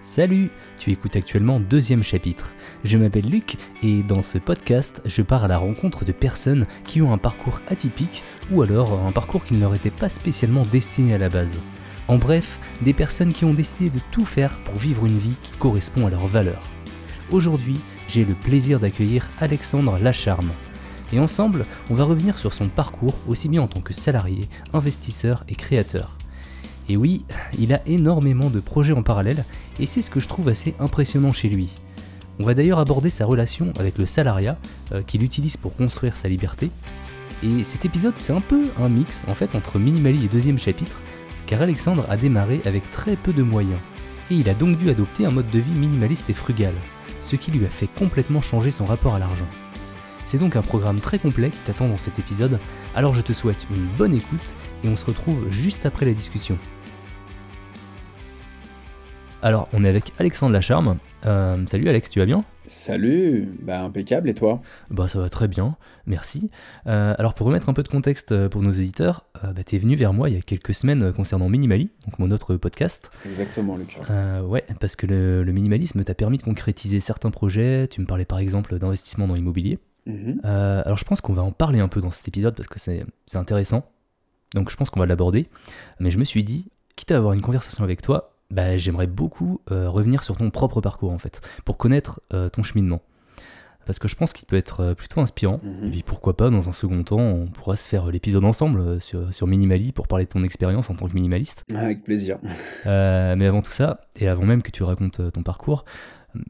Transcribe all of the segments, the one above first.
Salut Tu écoutes actuellement deuxième chapitre. Je m'appelle Luc et dans ce podcast, je pars à la rencontre de personnes qui ont un parcours atypique ou alors un parcours qui ne leur était pas spécialement destiné à la base. En bref, des personnes qui ont décidé de tout faire pour vivre une vie qui correspond à leurs valeurs. Aujourd'hui, j'ai le plaisir d'accueillir Alexandre Lacharme. Et ensemble, on va revenir sur son parcours aussi bien en tant que salarié, investisseur et créateur. Et oui, il a énormément de projets en parallèle, et c'est ce que je trouve assez impressionnant chez lui. On va d'ailleurs aborder sa relation avec le salariat, euh, qu'il utilise pour construire sa liberté. Et cet épisode, c'est un peu un mix en fait entre Minimali et deuxième chapitre, car Alexandre a démarré avec très peu de moyens, et il a donc dû adopter un mode de vie minimaliste et frugal, ce qui lui a fait complètement changer son rapport à l'argent. C'est donc un programme très complet qui t'attend dans cet épisode, alors je te souhaite une bonne écoute et on se retrouve juste après la discussion. Alors, on est avec Alexandre Lacharme. Euh, salut Alex, tu vas bien? Salut, bah impeccable et toi? Bah ça va très bien, merci. Euh, alors pour remettre un peu de contexte euh, pour nos éditeurs, bah, tu es venu vers moi il y a quelques semaines concernant Minimali, donc mon autre podcast. Exactement Luc. ouais, parce que le, minimalisme t'a permis de concrétiser certains projets, tu me parlais par exemple d'investissement dans l'immobilier. Mhm. alors je pense qu'on va en parler un peu dans cet épisode parce que c'est intéressant, donc je pense qu'on va l'aborder, mais je me suis dit, quitte à avoir une conversation avec toi, bah, j'aimerais beaucoup euh, revenir sur ton propre parcours en fait, pour connaître euh, ton cheminement. Parce que je pense qu'il peut être euh, plutôt inspirant. Mhm. Et puis pourquoi pas, dans un second temps, on pourra se faire l'épisode ensemble sur, sur Minimali pour parler de ton expérience en tant que minimaliste. Avec plaisir. mais avant tout ça, et avant même que tu racontes ton parcours,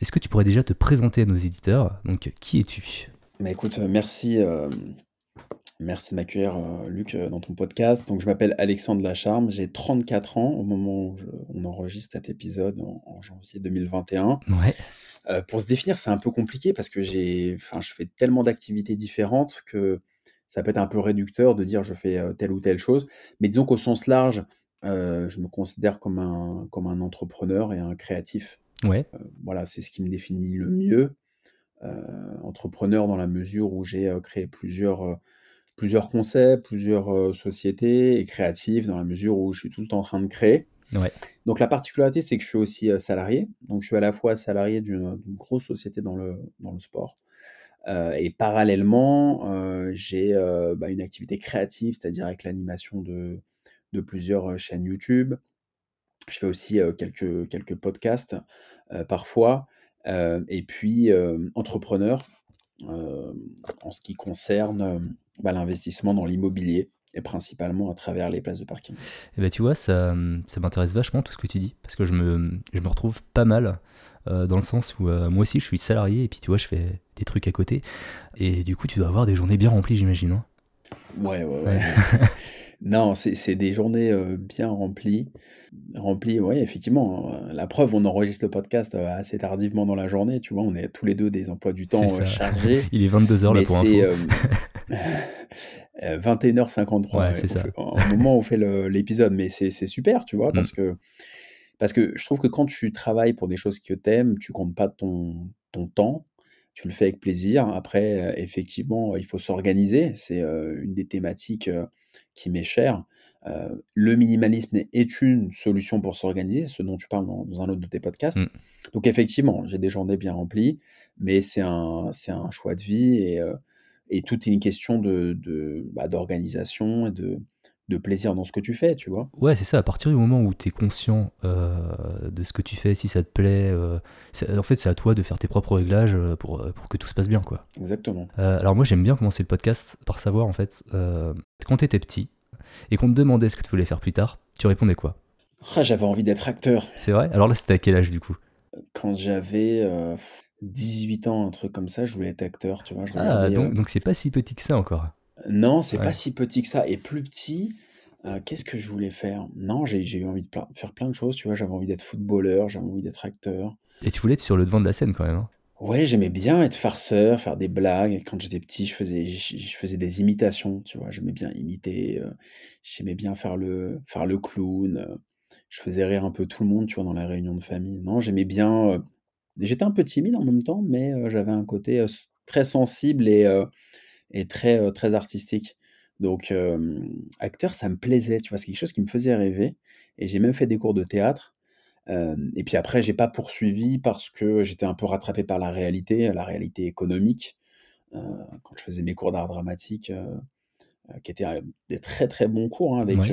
est-ce que tu pourrais déjà te présenter à nos éditeurs? Donc, qui es-tu? Bah, Écoute, merci Merci de m'accueillir, euh, Luc, euh, dans ton podcast. Donc, je m'appelle Alexandre Lacharme, j'ai 34 ans au moment où on enregistre cet épisode en, janvier 2021. Ouais. Euh, pour se définir, c'est un peu compliqué parce que j'ai, enfin, je fais tellement d'activités différentes que ça peut être un peu réducteur de dire je fais telle ou telle chose. Mais disons qu'au sens large, je me considère comme un, comme un entrepreneur et un créatif. Ouais. voilà, c'est ce qui me définit le mieux. entrepreneur dans la mesure où j'ai créé plusieurs plusieurs concepts, plusieurs euh, sociétés et créatives dans la mesure où je suis tout le temps en train de créer. Donc la particularité, c'est que je suis aussi euh, salarié. Donc je suis à la fois salarié d'une grosse société dans le, dans le sport. Euh, et parallèlement, j'ai bah, une activité créative, c'est-à-dire avec l'animation de, de plusieurs chaînes YouTube. Je fais aussi quelques, quelques podcasts parfois. et puis entrepreneur en ce qui concerne bah, l'investissement dans l'immobilier et principalement à travers les places de parking. Et eh ben, tu vois, ça, ça m'intéresse vachement tout ce que tu dis, parce que je me, je me retrouve pas mal euh, dans le sens où euh, moi aussi je suis salarié et puis tu vois, je fais des trucs à côté. Et du coup, tu dois avoir des journées bien remplies, j'imagine. Hein ouais, ouais, ouais. non, c'est des journées euh, bien remplies. Remplies, oui, effectivement. Hein. La preuve, on enregistre le podcast assez tardivement dans la journée, tu vois, on est tous les deux des emplois du temps chargés. Il est 22h là pour info. 21h53 c'est ça. au moment où on fait l'épisode. Mais c'est super, tu vois, parce, mm. que, parce que je trouve que quand tu travailles pour des choses que tu aimes, tu comptes pas ton, ton temps, tu le fais avec plaisir. Après, euh, effectivement, il faut s'organiser. C'est euh, une des thématiques euh, qui m'est chère. le minimalisme est une solution pour s'organiser, ce dont tu parles dans, un autre de tes podcasts. Mm. Donc effectivement, j'ai des journées bien remplies, mais c'est un, un choix de vie et et tout est une question de, de bah, d'organisation et de, de plaisir dans ce que tu fais, tu vois. Ouais, c'est ça. À partir du moment où tu es conscient euh, de ce que tu fais, si ça te plaît, euh, en fait, c'est à toi de faire tes propres réglages euh, pour, pour que tout se passe bien, quoi. Exactement. alors moi, j'aime bien commencer le podcast par savoir, en fait, quand tu étais petit et qu'on te demandait ce que tu voulais faire plus tard, tu répondais quoi? Ah, J'avais envie d'être acteur. C'est vrai? Alors là, c'était à quel âge, du coup? Quand j'avais 18 ans, un truc comme ça, je voulais être acteur, tu vois. ah, euh, donc c'est pas si petit que ça encore. Non, c'est pas si petit que ça. Et plus petit, euh, qu'est-ce que je voulais faire? Non, j'ai eu envie de faire plein de choses, tu vois. J'avais envie d'être footballeur, j'avais envie d'être acteur. Et tu voulais être sur le devant de la scène quand même. Hein? Ouais, j'aimais bien être farceur, faire des blagues. Quand j'étais petit, je faisais, je, faisais des imitations, tu vois. J'aimais bien imiter. Euh, j'aimais bien faire le, faire le clown. je faisais rire un peu tout le monde, tu vois, dans la réunion de famille. Non, j'aimais bien J'étais un peu timide en même temps, mais j'avais un côté très sensible et, et très, très artistique. Donc, acteur, ça me plaisait, tu vois, c'est quelque chose qui me faisait rêver. Et j'ai même fait des cours de théâtre. et puis après, j'ai pas poursuivi parce que j'étais un peu rattrapé par la réalité, la réalité économique. quand je faisais mes cours d'art dramatique, qui étaient des très très bons cours hein, avec,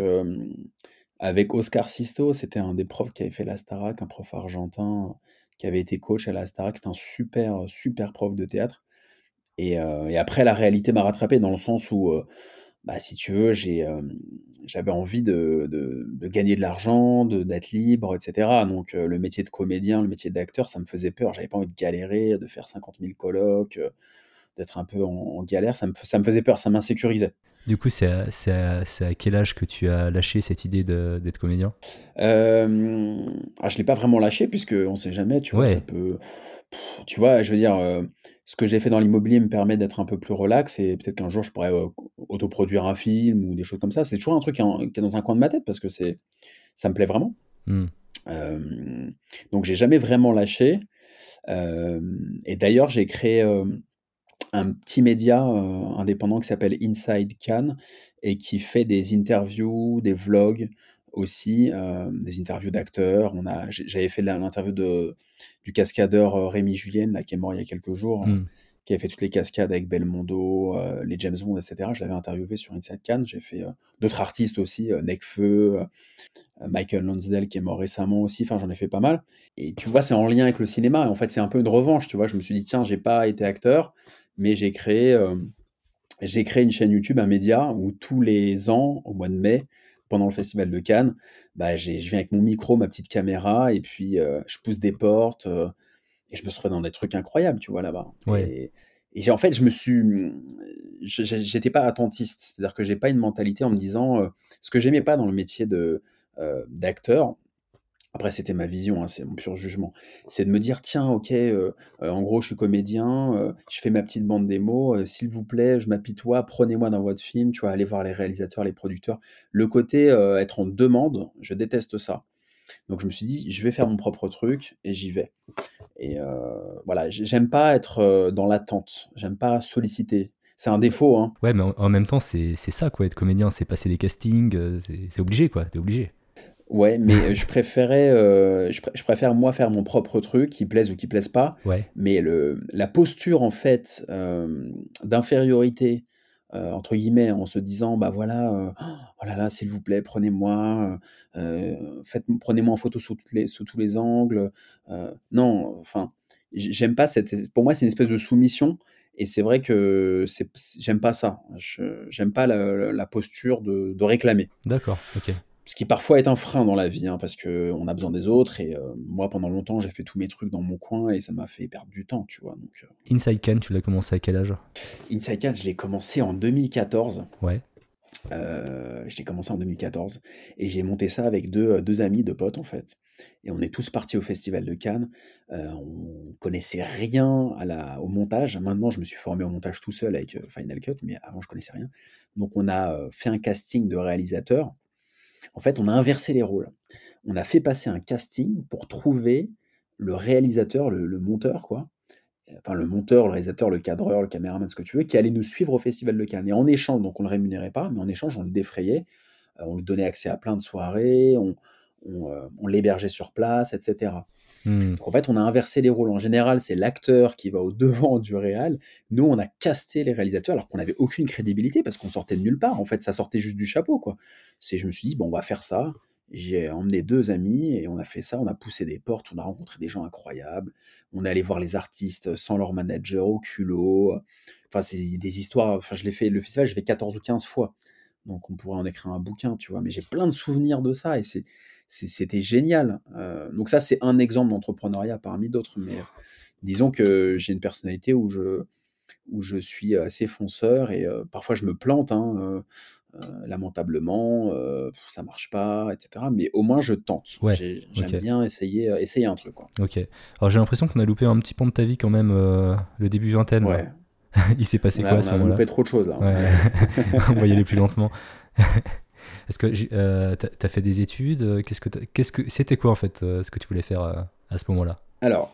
avec Oscar Sisto, c'était un des profs qui avait fait la Starac, un prof argentin qui avait été coach à la Starac, c'était un super super prof de théâtre. Et, après, la réalité m'a rattrapé dans le sens où, bah, si tu veux, j'ai, j'avais envie de, de, gagner de l'argent, d'être libre, etc. Donc, le métier de comédien, le métier d'acteur, ça me faisait peur. J'avais pas envie de galérer, de faire 50 000 colloques, d'être un peu en, galère. Ça me, ça me faisait peur, ça m'insécurisait. Du coup, c'est à, à, quel âge que tu as lâché cette idée d'être comédien? Euh, ah, Je ne l'ai pas vraiment lâché, puisqu'on ne sait jamais, tu vois, ça peut... Tu vois, je veux dire, ce que j'ai fait dans l'immobilier me permet d'être un peu plus relax et peut-être qu'un jour je pourrais autoproduire un film ou des choses comme ça. C'est toujours un truc qui est, dans un coin de ma tête parce que c'est, ça me plaît vraiment. Mmh. donc j'ai jamais vraiment lâché. et d'ailleurs, j'ai créé un petit média indépendant qui s'appelle Inside Cannes et qui fait des interviews, des vlogs aussi, des interviews d'acteurs. On a, j'avais fait l'interview de du cascadeur Rémi Julien, là, qui est mort il y a quelques jours, mmh. qui avait fait toutes les cascades avec Belmondo, les James Bond, etc. Je l'avais interviewé sur Inside Cannes. J'ai fait d'autres artistes aussi, Necfeu, Michael Lonsdale qui est mort récemment aussi. Enfin, j'en ai fait pas mal. Et tu vois, c'est en lien avec le cinéma. Et en fait, c'est un peu une revanche. Tu vois, je me suis dit tiens, j'ai pas été acteur, mais j'ai créé, j'ai créé une chaîne YouTube, un média où tous les ans, au mois de mai, pendant le festival de Cannes, bah, je viens avec mon micro, ma petite caméra, et puis je pousse des portes, et je me suis dans des trucs incroyables, tu vois, là-bas. Et, et en fait, je me suis, j'étais pas attentiste, c'est-à-dire que j'ai pas une mentalité en me disant, ce que j'aimais pas dans le métier de d'acteur, après, c'était ma vision, hein, c'est mon pur jugement. C'est de me dire, tiens, ok, euh, euh, en gros, je suis comédien, euh, je fais ma petite bande démo, s'il vous plaît, je m'apitoie, prenez-moi dans votre film, tu vois, allez voir les réalisateurs, les producteurs. Le côté être en demande, je déteste ça. Donc je me suis dit, je vais faire mon propre truc et j'y vais. Et voilà, j'aime pas être dans l'attente, j'aime pas solliciter. C'est un défaut. Hein. Ouais, mais en, même temps, c'est ça, quoi, être comédien, c'est passer des castings, c'est obligé, quoi, t'es obligé. Ouais, mais je préférais, euh, je, préfère moi faire mon propre truc, qui plaise ou qui plaise pas. Ouais. Mais le, la posture en fait euh, d'infériorité euh, entre guillemets, en se disant bah voilà, oh là là, s'il vous plaît, prenez-moi, faites, prenez-moi en photo sous, toutes les, sous tous les angles. non, enfin, j'aime pas cette. Pour moi, c'est une espèce de soumission. Et c'est vrai que j'aime pas ça. j'aime pas la, la posture de, de réclamer. D'accord, ok ce qui parfois est un frein dans la vie, hein, parce qu'on a besoin des autres. Et euh, moi, pendant longtemps, j'ai fait tous mes trucs dans mon coin et ça m'a fait perdre du temps, tu vois. Donc, euh. Inside Can, tu l'as commencé à quel âge? Inside Can, je l'ai commencé en 2014. Ouais. Euh, je l'ai commencé en 2014 et j'ai monté ça avec deux, deux amis, deux potes en fait. Et on est tous partis au Festival de Cannes. on connaissait rien à la, au montage. Maintenant, je me suis formé au montage tout seul avec Final Cut, mais avant, je connaissais rien. Donc, on a fait un casting de réalisateurs en fait, on a inversé les rôles. On a fait passer un casting pour trouver le réalisateur, le, monteur, quoi. Enfin, le monteur, le réalisateur, le cadreur, le caméraman, ce que tu veux, qui allait nous suivre au Festival de Cannes. Et en échange, donc on ne le rémunérait pas, mais en échange, on le défrayait. Euh, on lui donnait accès à plein de soirées, on, euh, on l'hébergeait sur place, etc. Hmm. Donc en fait, on a inversé les rôles. En général, c'est l'acteur qui va au devant du réal. Nous, on a casté les réalisateurs alors qu'on n'avait aucune crédibilité parce qu'on sortait de nulle part. En fait, ça sortait juste du chapeau, quoi. C'est, je me suis dit, bon, on va faire ça. J'ai emmené deux amis et on a fait ça. On a poussé des portes, on a rencontré des gens incroyables. On est allé voir les artistes sans leur manager au culot. Enfin, c'est des histoires. Enfin, je l'ai fait, le festival, je l'ai fait 14 ou 15 fois. Donc on pourrait en écrire un bouquin, tu vois. Mais j'ai plein de souvenirs de ça et c'est, c'était génial. Euh, donc ça, c'est un exemple d'entrepreneuriat parmi d'autres. Mais disons que j'ai une personnalité où je, où je suis assez fonceur et euh, parfois je me plante, hein, euh, lamentablement, ça marche pas, etc. Mais au moins je tente. Ouais, j'aime bien essayer, essayer un truc. Quoi. Ok. Alors j'ai l'impression qu'on a loupé un petit pan de ta vie quand même, le début vingtaine. Ouais. Il s'est passé quoi à ce moment-là On a loupé trop de choses là. on va y aller plus lentement. Est-ce que euh, tu as fait des études euh, Qu'est-ce que qu'est-ce que c'était quoi en fait euh, ce que tu voulais faire à ce moment-là? Alors,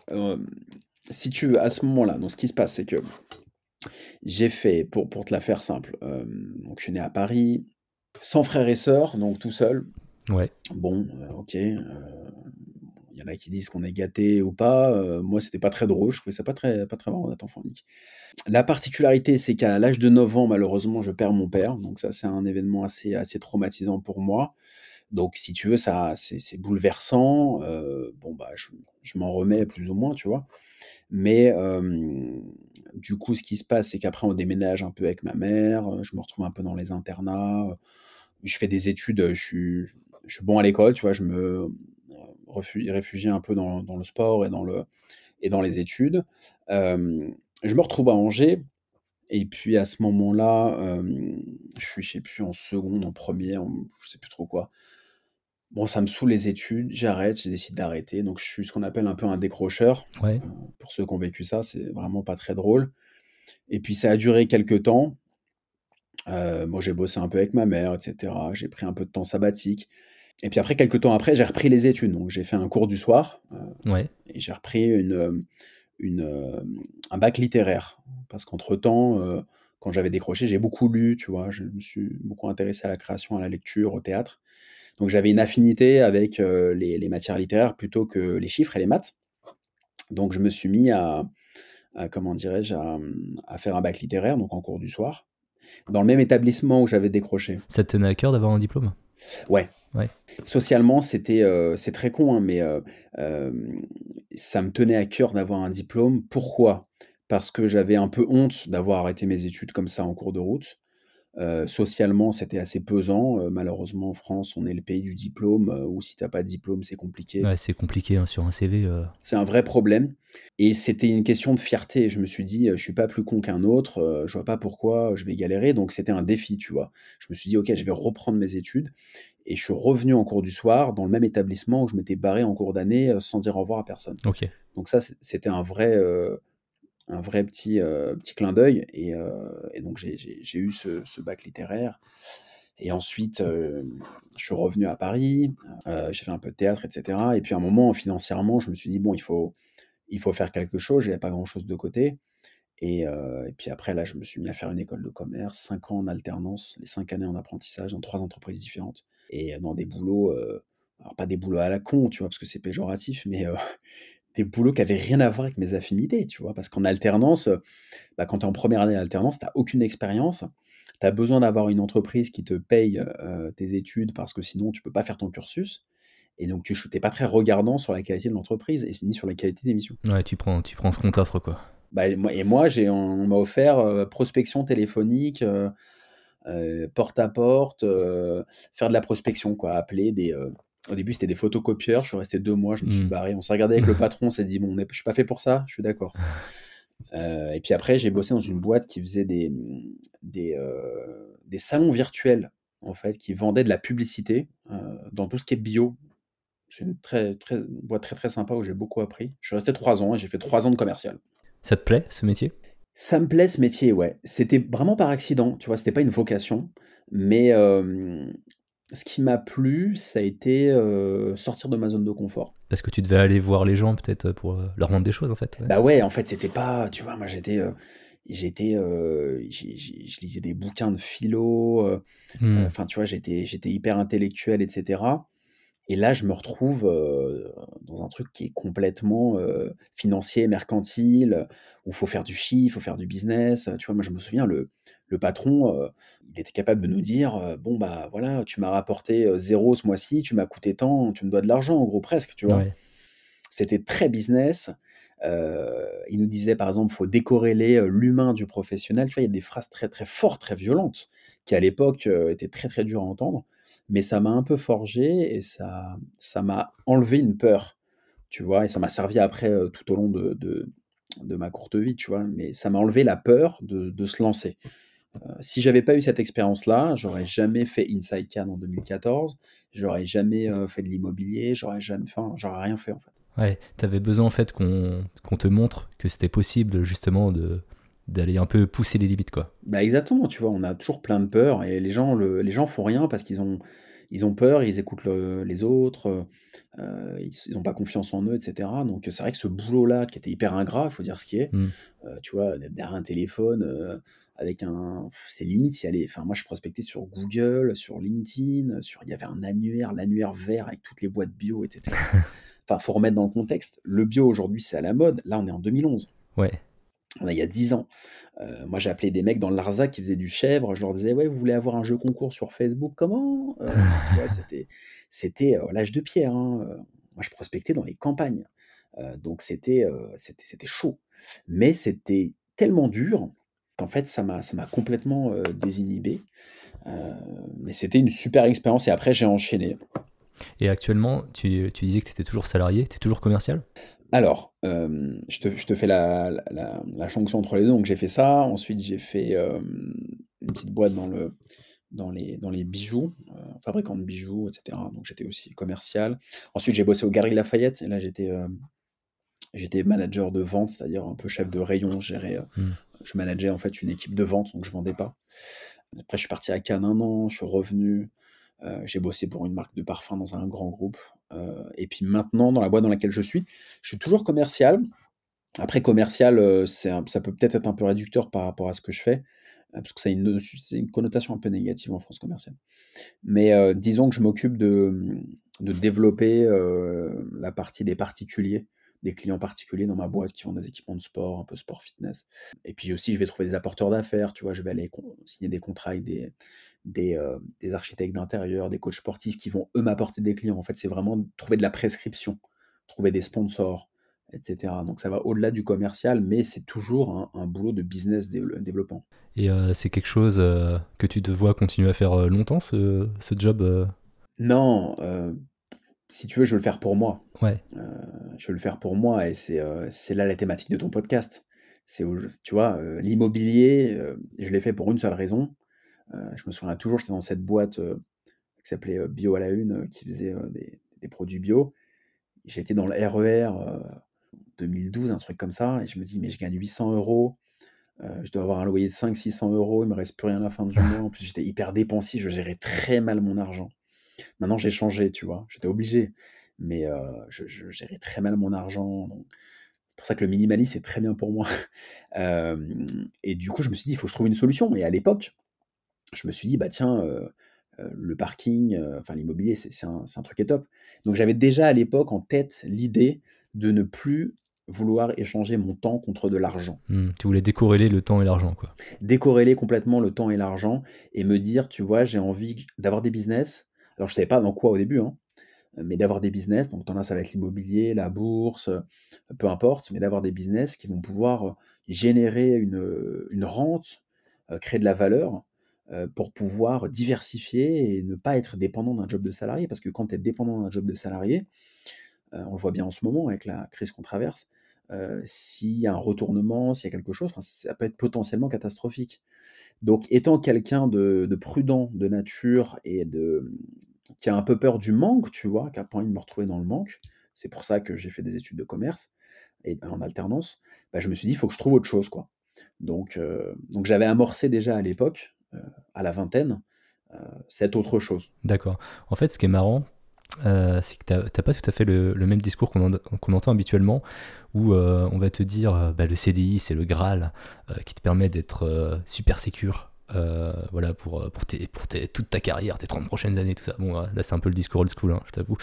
si tu veux, à ce moment-là, donc ce qui se passe, c'est que j'ai fait, pour, pour te la faire simple, donc je suis né à Paris, sans frères et sœurs, donc tout seul. Ouais. Bon, ok. Il y en a qui disent qu'on est gâté ou pas. Euh, moi, c'était pas très drôle. Je trouvais ça pas très, pas très marrant unique. La particularité, c'est qu'à l'âge de 9 ans, malheureusement, je perds mon père. Donc ça, c'est un événement assez, assez traumatisant pour moi. Donc, si tu veux, ça, c'est bouleversant. Euh, bon, bah, je, je m'en remets plus ou moins, tu vois. Mais du coup, ce qui se passe, c'est qu'après, on déménage un peu avec ma mère. Je me retrouve un peu dans les internats. Je fais des études. Je suis, je suis bon à l'école, tu vois. Je me réfugie un peu dans, dans, le sport et dans, le, et dans les études. je me retrouve à Angers. Et puis à ce moment-là, je suis, je sais plus, en seconde, en première, je sais plus trop quoi. Bon, ça me saoule les études, j'arrête, je décide d'arrêter. Donc, je suis ce qu'on appelle un peu un décrocheur. Ouais. Euh, pour ceux qui ont vécu ça, c'est vraiment pas très drôle. Et puis, ça a duré quelques temps. Euh, moi, j'ai bossé un peu avec ma mère, etc. J'ai pris un peu de temps sabbatique. Et puis après, quelques temps après, j'ai repris les études. Donc, j'ai fait un cours du soir. Euh, ouais. Et j'ai repris une, une, un bac littéraire. Parce qu'entre-temps, quand j'avais décroché, j'ai beaucoup lu, tu vois. Je me suis beaucoup intéressé à la création, à la lecture, au théâtre. Donc j'avais une affinité avec euh, les, matières littéraires plutôt que les chiffres et les maths. Donc je me suis mis à, comment dirais-je, à, faire un bac littéraire, donc en cours du soir, dans le même établissement où j'avais décroché. Ça te tenait à cœur d'avoir un diplôme? Ouais. Ouais. Socialement, c'était, euh, c'est très con, hein, mais euh, ça me tenait à cœur d'avoir un diplôme. Pourquoi? Parce que j'avais un peu honte d'avoir arrêté mes études comme ça en cours de route. Euh, socialement, c'était assez pesant. Euh, malheureusement, en France, on est le pays du diplôme, euh, où si tu n'as pas de diplôme, c'est compliqué. Ouais, c'est compliqué hein, sur un CV. C'est un vrai problème. Et c'était une question de fierté. Je me suis dit, je suis pas plus con qu'un autre, je vois pas pourquoi je vais galérer. Donc c'était un défi, tu vois. Je me suis dit, ok, je vais reprendre mes études. Et je suis revenu en cours du soir dans le même établissement où je m'étais barré en cours d'année sans dire au revoir à personne. Ok. Donc ça, c'était un vrai un vrai petit, euh, petit clin d'œil. Et, euh, donc, j'ai eu ce, bac littéraire. Et ensuite, euh, je suis revenu à Paris, j'ai fait un peu de théâtre, etc. Et puis, à un moment, financièrement, je me suis dit, bon, il faut, il faut faire quelque chose. Je n'avais pas grand-chose de côté. Et, puis après, là, je me suis mis à faire une école de commerce, cinq ans en alternance, les cinq années en apprentissage dans trois entreprises différentes. Et dans des boulots, alors pas des boulots à la con, tu vois, parce que c'est péjoratif, mais des boulots qui avaient rien à voir avec mes affinités, tu vois. Parce qu'en alternance, euh, bah, quand tu es en première année d'alternance, tu n'as aucune expérience. Tu as besoin d'avoir une entreprise qui te paye euh, tes études parce que sinon, tu peux pas faire ton cursus. Et donc, tu n'es pas très regardant sur la qualité de l'entreprise et ni sur la qualité des missions. Ouais, tu prends, tu prends ce qu'on t'offre, quoi. Bah, et moi, j'ai, on, m'a offert euh, prospection téléphonique, porte à porte, faire de la prospection, quoi, appeler des au début, c'était des photocopieurs. Je suis resté deux mois, je me suis hmm. barré. On s'est regardé avec le patron, on s'est dit, bon, je suis pas fait pour ça, je suis d'accord. Euh, et puis après, j'ai bossé dans une boîte qui faisait des, des, euh, des, salons virtuels, en fait, qui vendaient de la publicité euh, dans tout ce qui est bio. C'est une très, très, boîte très, très sympa où j'ai beaucoup appris. Je suis resté trois ans et j'ai fait trois ans de commercial. Ça te plaît, ce métier? Ça me plaît, ce métier, ouais. C'était vraiment par accident, tu vois, c'était pas une vocation. Mais ce qui m'a plu, ça a été euh, sortir de ma zone de confort. Parce que tu devais aller voir les gens peut-être pour euh, leur rendre des choses en fait. Bah ouais, en fait c'était pas, tu vois, moi j'étais, euh, j'étais, je lisais des bouquins de philo, mmh. enfin tu vois, j'étais, j'étais hyper intellectuel, etc. Et là, je me retrouve dans un truc qui est complètement financier, mercantile, où il faut faire du chiffre, il faut faire du business. Tu vois, moi, je me souviens, le, le patron, il était capable de nous dire Bon, bah voilà, tu m'as rapporté zéro ce mois-ci, tu m'as coûté tant, tu me dois de l'argent, en gros, presque, tu vois. C'était très business. il nous disait, par exemple, il faut décorréler l'humain du professionnel. Tu vois, il y a des phrases très, très fortes, très violentes, qui à l'époque étaient très, très dures à entendre mais ça m'a un peu forgé et ça ça m'a enlevé une peur, tu vois, et ça m'a servi après euh, tout au long de, de, ma courte vie, tu vois, mais ça m'a enlevé la peur de, de se lancer. Euh, si j'avais pas eu cette expérience-là, j'aurais jamais fait Inside Can en 2014, j'aurais jamais euh, fait de l'immobilier, j'aurais jamais, enfin, j'aurais rien fait en fait. Ouais, tu avais besoin en fait qu'on te montre que c'était possible justement de, d'aller un peu pousser les limites quoi. Bah exactement, tu vois, on a toujours plein de peurs et les gens le, les gens font rien parce qu'ils ont ils ont peur, ils écoutent le les autres, heu ils n'ont pas confiance en eux et cetera. Donc c'est vrai que ce boulot-là qui était hyper ingrat, il faut dire ce qui est, Mmh. heu, tu vois? D'être derrière un téléphone, heu, avec un c'est limite si aller enfin moi je prospectais sur Google, sur LinkedIn, sur il y avait un annuaire, l'annuaire vert avec toutes les boîtes bio et cetera. Enfin, faut remettre dans le contexte. Le bio aujourd'hui, c'est à la mode. Là, on est en 2011. Ouais. Est il y a 10 ans. Heu, moi, j'ai appelé des mecs dans le Larzac qui faisaient du chèvre. Je leur disais: «Ouais, vous voulez avoir un jeu concours sur Facebook? Comment?» vois? C'était c'était, heu, l'âge de pierre, hein. Moi, je prospectais dans les campagnes. Donc c'était, c'était c'était chaud. Mais c'était tellement dur qu'en fait, ça m'a ça m'a complètement, désinhibé. Mais c'était une super expérience et après j'ai enchaîné. Et actuellement, tu tu disais que tu étais toujours salarié, tu es toujours commercial? Alors, hem, je te je te fais la la la la jonction entre les 2. Donc j'ai fait ça, ensuite j'ai fait, hem, une petite boîte dans le dans les dans les bijoux, heu, fabricant de bijoux et cetera. Donc j'étais aussi commercial. Ensuite, j'ai bossé aux Galeries Lafayette et là j'étais, manager de vente, c'est-à-dire un peu chef de rayon. Je gérais, Mmh. je manageais en fait une équipe de vente, donc je vendais pas. Après je suis parti à Cannes 1 an, je suis revenu, j'ai bossé pour une marque de parfum dans un grand groupe, et puis maintenant dans la boîte dans laquelle je suis, je suis toujours commercial. Après commercial, c'est un ça peut peut-être être un peu réducteur par rapport à ce que je fais, heu, parce que a une c'est une connotation un peu négative en France, commercial. Mais, disons que je m'occupe de, développer, la partie des particuliers, des clients particuliers dans ma boîte qui ont des équipements de sport, un peu sport fitness. Et puis aussi, je vais trouver des apporteurs d'affaires, tu vois? Je vais aller signer des contrats avec des des, heu, des architectes d'intérieur, des coachs sportifs qui vont, eux, m'apporter des clients. En fait, c'est vraiment trouver de la prescription, trouver des sponsors et cetera. Donc ça va au-delà du commercial, mais c'est toujours un un boulot de business dével développement. Et heu, c'est quelque chose, heu, que tu te vois continuer à faire, longtemps ce ce job? Non, si tu veux, je veux le faire pour moi. Ouais. Heu, je veux le faire pour moi et c'est, c'est là la thématique de ton podcast. C'est tu vois, heu, l'immobilier, je l'ai fait pour une seule raison. Je me souviens toujours, j'étais dans cette boîte, qui s'appelait, Bio à la Une, qui faisait, des des produits bio. J'étais dans le RER, heu, 2012, un truc comme ça et je me dis: «Mais je gagne 800 €, heu, je dois avoir un loyer de 500-600 €, il me reste plus rien à la fin du mois». En plus, j'étais hyper dépensier, je gérais très mal mon argent. Maintenant, j'ai changé, tu vois? J'étais obligé, mais, heu, je je gérais très mal mon argent, donc c'est pour ça que le minimalisme, c'est très bien pour moi. Et du coup, je me suis dit: «Il faut que je trouve une solution» et à l'époque, je me suis dit: «Bah tiens, heu heu, le parking, enfin l'immobilier, c'est c'est un c'est un truc qui est top». Donc j'avais déjà à l'époque en tête l'idée de ne plus vouloir échanger mon temps contre de l'argent. Mmh, tu voulais décorréler le temps et l'argent, quoi. Décorréler complètement le temps et l'argent et me dire: «Tu vois, j'ai envie d'avoir des business». Alors je savais pas dans quoi au début, hein, mais d'avoir des business, donc as, ça va être l'immobilier, la bourse, heu, peu importe, mais d'avoir des business qui vont pouvoir, heu, générer une, heu, une rente, créer de la valeur, pour pouvoir diversifier et ne pas être dépendant d'un job de salarié. Parce que quand tu es dépendant d'un job de salarié, on le voit bien en ce moment avec la crise qu'on traverse, heu, s'il y a un retournement, s'il y a quelque chose, ça peut être potentiellement catastrophique. Donc étant quelqu'un de de prudent de nature et de qui a un peu peur du manque, tu vois? Qui a pas envie de me retrouver dans le manque, c'est pour ça que j'ai fait des études de commerce et en alternance, bah, je me suis dit: «Il faut que je trouve autre chose, quoi». Donc heu, donc j'avais amorcé déjà à l'époque, heu, à la vingtaine, cette autre chose. D'accord. En fait, ce qui est marrant, heu, c'est que tu as tu as pas tout à fait le même discours qu'on en qu'on entend habituellement où, heu, on va te dire, heu, bah, le CDI, c'est le graal, qui te permet d'être, super sécure, voilà pour, pour tes pour tes toute ta carrière, tes 30 prochaines années, tout ça. Bon, là, c'est un peu le discours old school, hein, je t'avoue.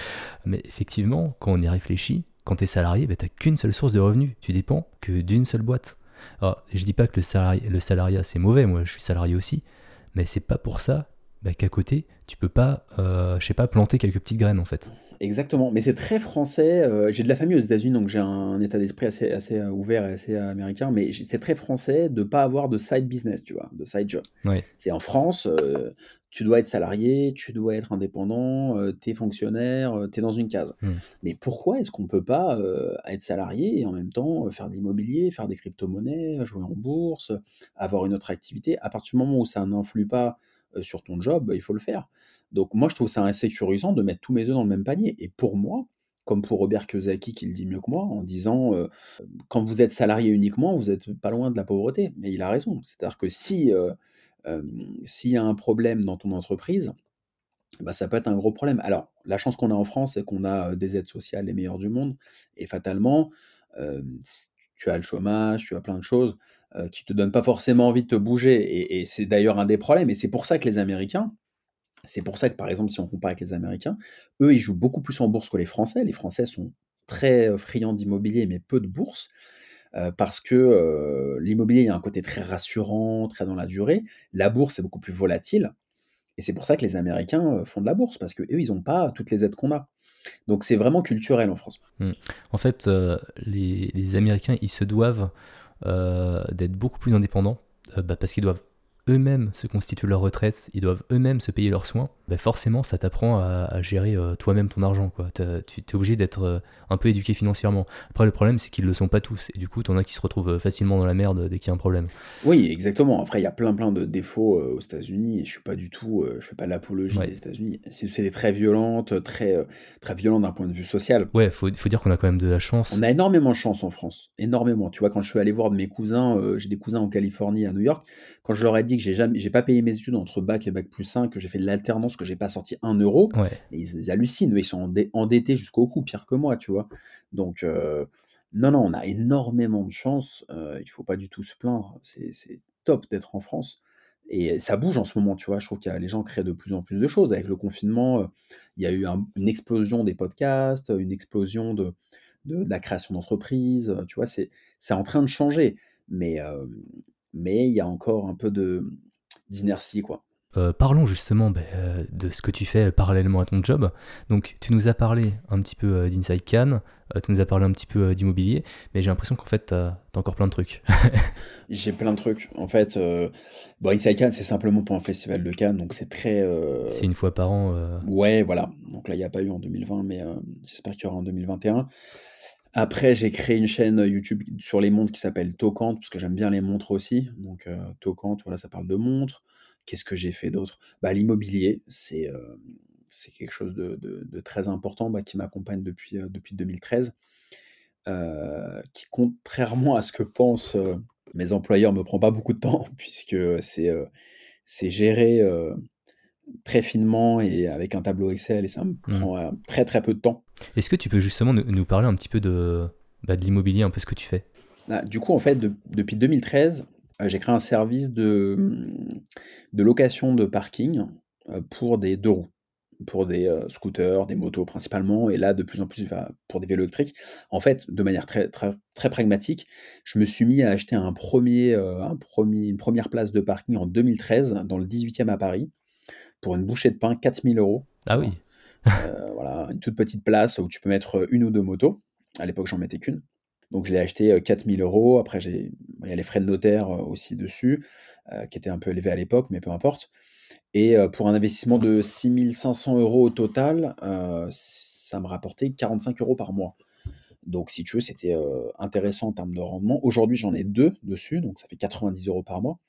Mais effectivement, quand on y réfléchit, quand tu es salarié, bah, tu qu'une seule source de revenus. Tu dépends que d'une seule boîte. Alors, je dis pas que le salari le salariat, c'est mauvais, moi, je suis salarié aussi, mais c'est pas pour ça, bah, qu'à côté, tu peux pas, heu, je sais pas, planter quelques petites graines, en fait. Exactement, mais c'est très français, heu, j'ai de la famille aux États-Unis, donc j'ai un état d'esprit assez assez, heu, ouvert et assez américain, mais c'est très français de pas avoir de side business, tu vois? De side job. C'est en France, tu dois être salarié, tu dois être indépendant, tu es fonctionnaire, tu es dans une case. Mmh. Mais pourquoi est-ce qu'on peut pas, être salarié et en même temps, faire de l'immobilier, faire des cryptomonnaies, jouer en bourse, avoir une autre activité? À partir du moment où ça n'influe pas, sur ton job, bah, il faut le faire. Donc moi, je trouve ça insécurisant de mettre tous mes œufs dans le même panier et pour moi, comme pour Robert Kiyosaki qui le dit mieux que moi en disant, heu: «Quand vous êtes salarié uniquement, vous êtes pas loin de la pauvreté». Mais il a raison. C'est-à-dire que si, heu, hem, s'il y a un problème dans ton entreprise, bah, ça peut être un gros problème. Alors, la chance qu'on a en France, c'est qu'on a, des aides sociales les meilleures du monde et fatalement, tu as le chômage, tu as plein de choses, heu, qui te donnent pas forcément envie de te bouger et c'est d'ailleurs un des problèmes et c'est pour ça que les Américains c'est pour ça que, par exemple, si on compare avec les Américains, eux, ils jouent beaucoup plus en bourse que les Français. Les Français sont très, heu, friands d'immobilier, mais peu de bourse, heu, parce que, heu, l'immobilier, il y a un côté très rassurant, très dans la durée. La bourse est beaucoup plus volatile et c'est pour ça que les Américains, font de la bourse parce qu'eux, ils ont pas toutes les aides qu'on a. Donc c'est vraiment culturel en France. Mmh. En fait, les Américains, ils se doivent, d'être beaucoup plus indépendants, heu, bah, parce qu'ils doivent eux-mêmes se constituent leur retraite, ils doivent eux-mêmes se payer leurs soins, bah forcément ça t'apprend à, à gérer euh, toi-même ton argent. Quoi. Tu es obligé d'être euh, un peu éduqué financièrement. Après le problème c'est qu'ils le sont pas tous, et du coup t'en as qui se retrouvent euh, facilement dans la merde dès qu'il y a un problème. Oui, exactement. Après, il y a plein, plein de défauts, aux États-Unis et je suis pas du tout, je fais pas l'apologie Ouais, des États-Unis. C'est très violente, très, très violent d'un point de vue social. ouais faut, faut dire qu'on a quand même de la On chance. a énormément de chance en France, énormément. Tu vois, quand je suis allé voir mes cousins, j'ai des cousins en Californie, à New York, quand je leur ai dit que j'ai pas payé mes études entre bac et bac+5, que j'ai fait de l'alternance, que j'ai pas sorti un euro, Ouais. ils ils hallucinent. Ils sont endettés jusqu'au cou, pire que moi, tu vois? Donc heu, non, non, on a énormément de chance, heu, il faut pas du tout se plaindre. C'est top d'être en France et ça bouge en ce moment, tu vois? Je trouve a les gens créent de plus en plus de choses. Avec le confinement, heu, il y a eu un une explosion des podcasts, une explosion de de de la création d'entreprises, tu vois? C'est en train de changer, mais hem, mais il y a encore un peu de d'inertie, quoi. Euh, parlons justement bah, euh, de ce que tu fais parallèlement à ton job. Donc, tu nous as parlé un petit peu euh, d'Inside Cannes, euh, tu nous as parlé un petit peu d'immobilier, mais j'ai l'impression qu'en fait, tu as, encore plein de trucs. J'ai plein de trucs. En fait, bon, Inside Cannes, c'est simplement pour un festival de Cannes, donc c'est très, C'est une fois par an. ouais, voilà. Donc là, il y a pas eu en 2020, mais j'espère qu'il y aura en 2021. Après, j'ai créé une chaîne YouTube sur les montres qui s'appelle Tocante, parce que j'aime bien les montres aussi. Donc Tocante, voilà, ça parle de montres. Qu'est-ce que j'ai fait d'autre? Bah, l'immobilier, c'est, hem, c'est quelque chose de de de très important, bah, qui m'accompagne depuis, heu, depuis 2013. Heu, qui contrairement à ce que pensent, mes employeurs, me prend pas beaucoup de temps puisque, c'est, c'est géré, très finement et avec un tableau Excel et ça me hmm. prend, très, très peu de temps. Est-ce que tu peux justement nous, parler un petit peu de, bah, de l'immobilier, un peu ce que tu fais? Du coup, en fait, de depuis 2013, heu, j'ai créé un service de, de location de parking, heu, pour des 2 roues, pour des, heu, scooters, des motos principalement et là, de plus en plus, enfin, pour des vélos électriques. En fait, de manière très très très pragmatique, je me suis mis à acheter un 1er, heu, un 1er une première place de parking en 2013 dans le 18e à Paris, pour une bouchée de pain, 4 000 €, tu Ah oui, voilà, une toute petite place où tu peux mettre, une ou 2 motos. À l'époque, j'en mettais qu'une. Donc je l'ai acheté, heu, 4 000 €. Après il y a les frais de notaire, heu, aussi dessus, heu, qui étaient un peu élevés à l'époque, mais peu importe et pour un investissement de 6 500 € au total, ça me rapportait 45 € par mois. Donc si tu veux, c'était, intéressant en termes de rendement. Aujourd'hui, j'en ai 2 dessus, donc ça fait 90 € par mois.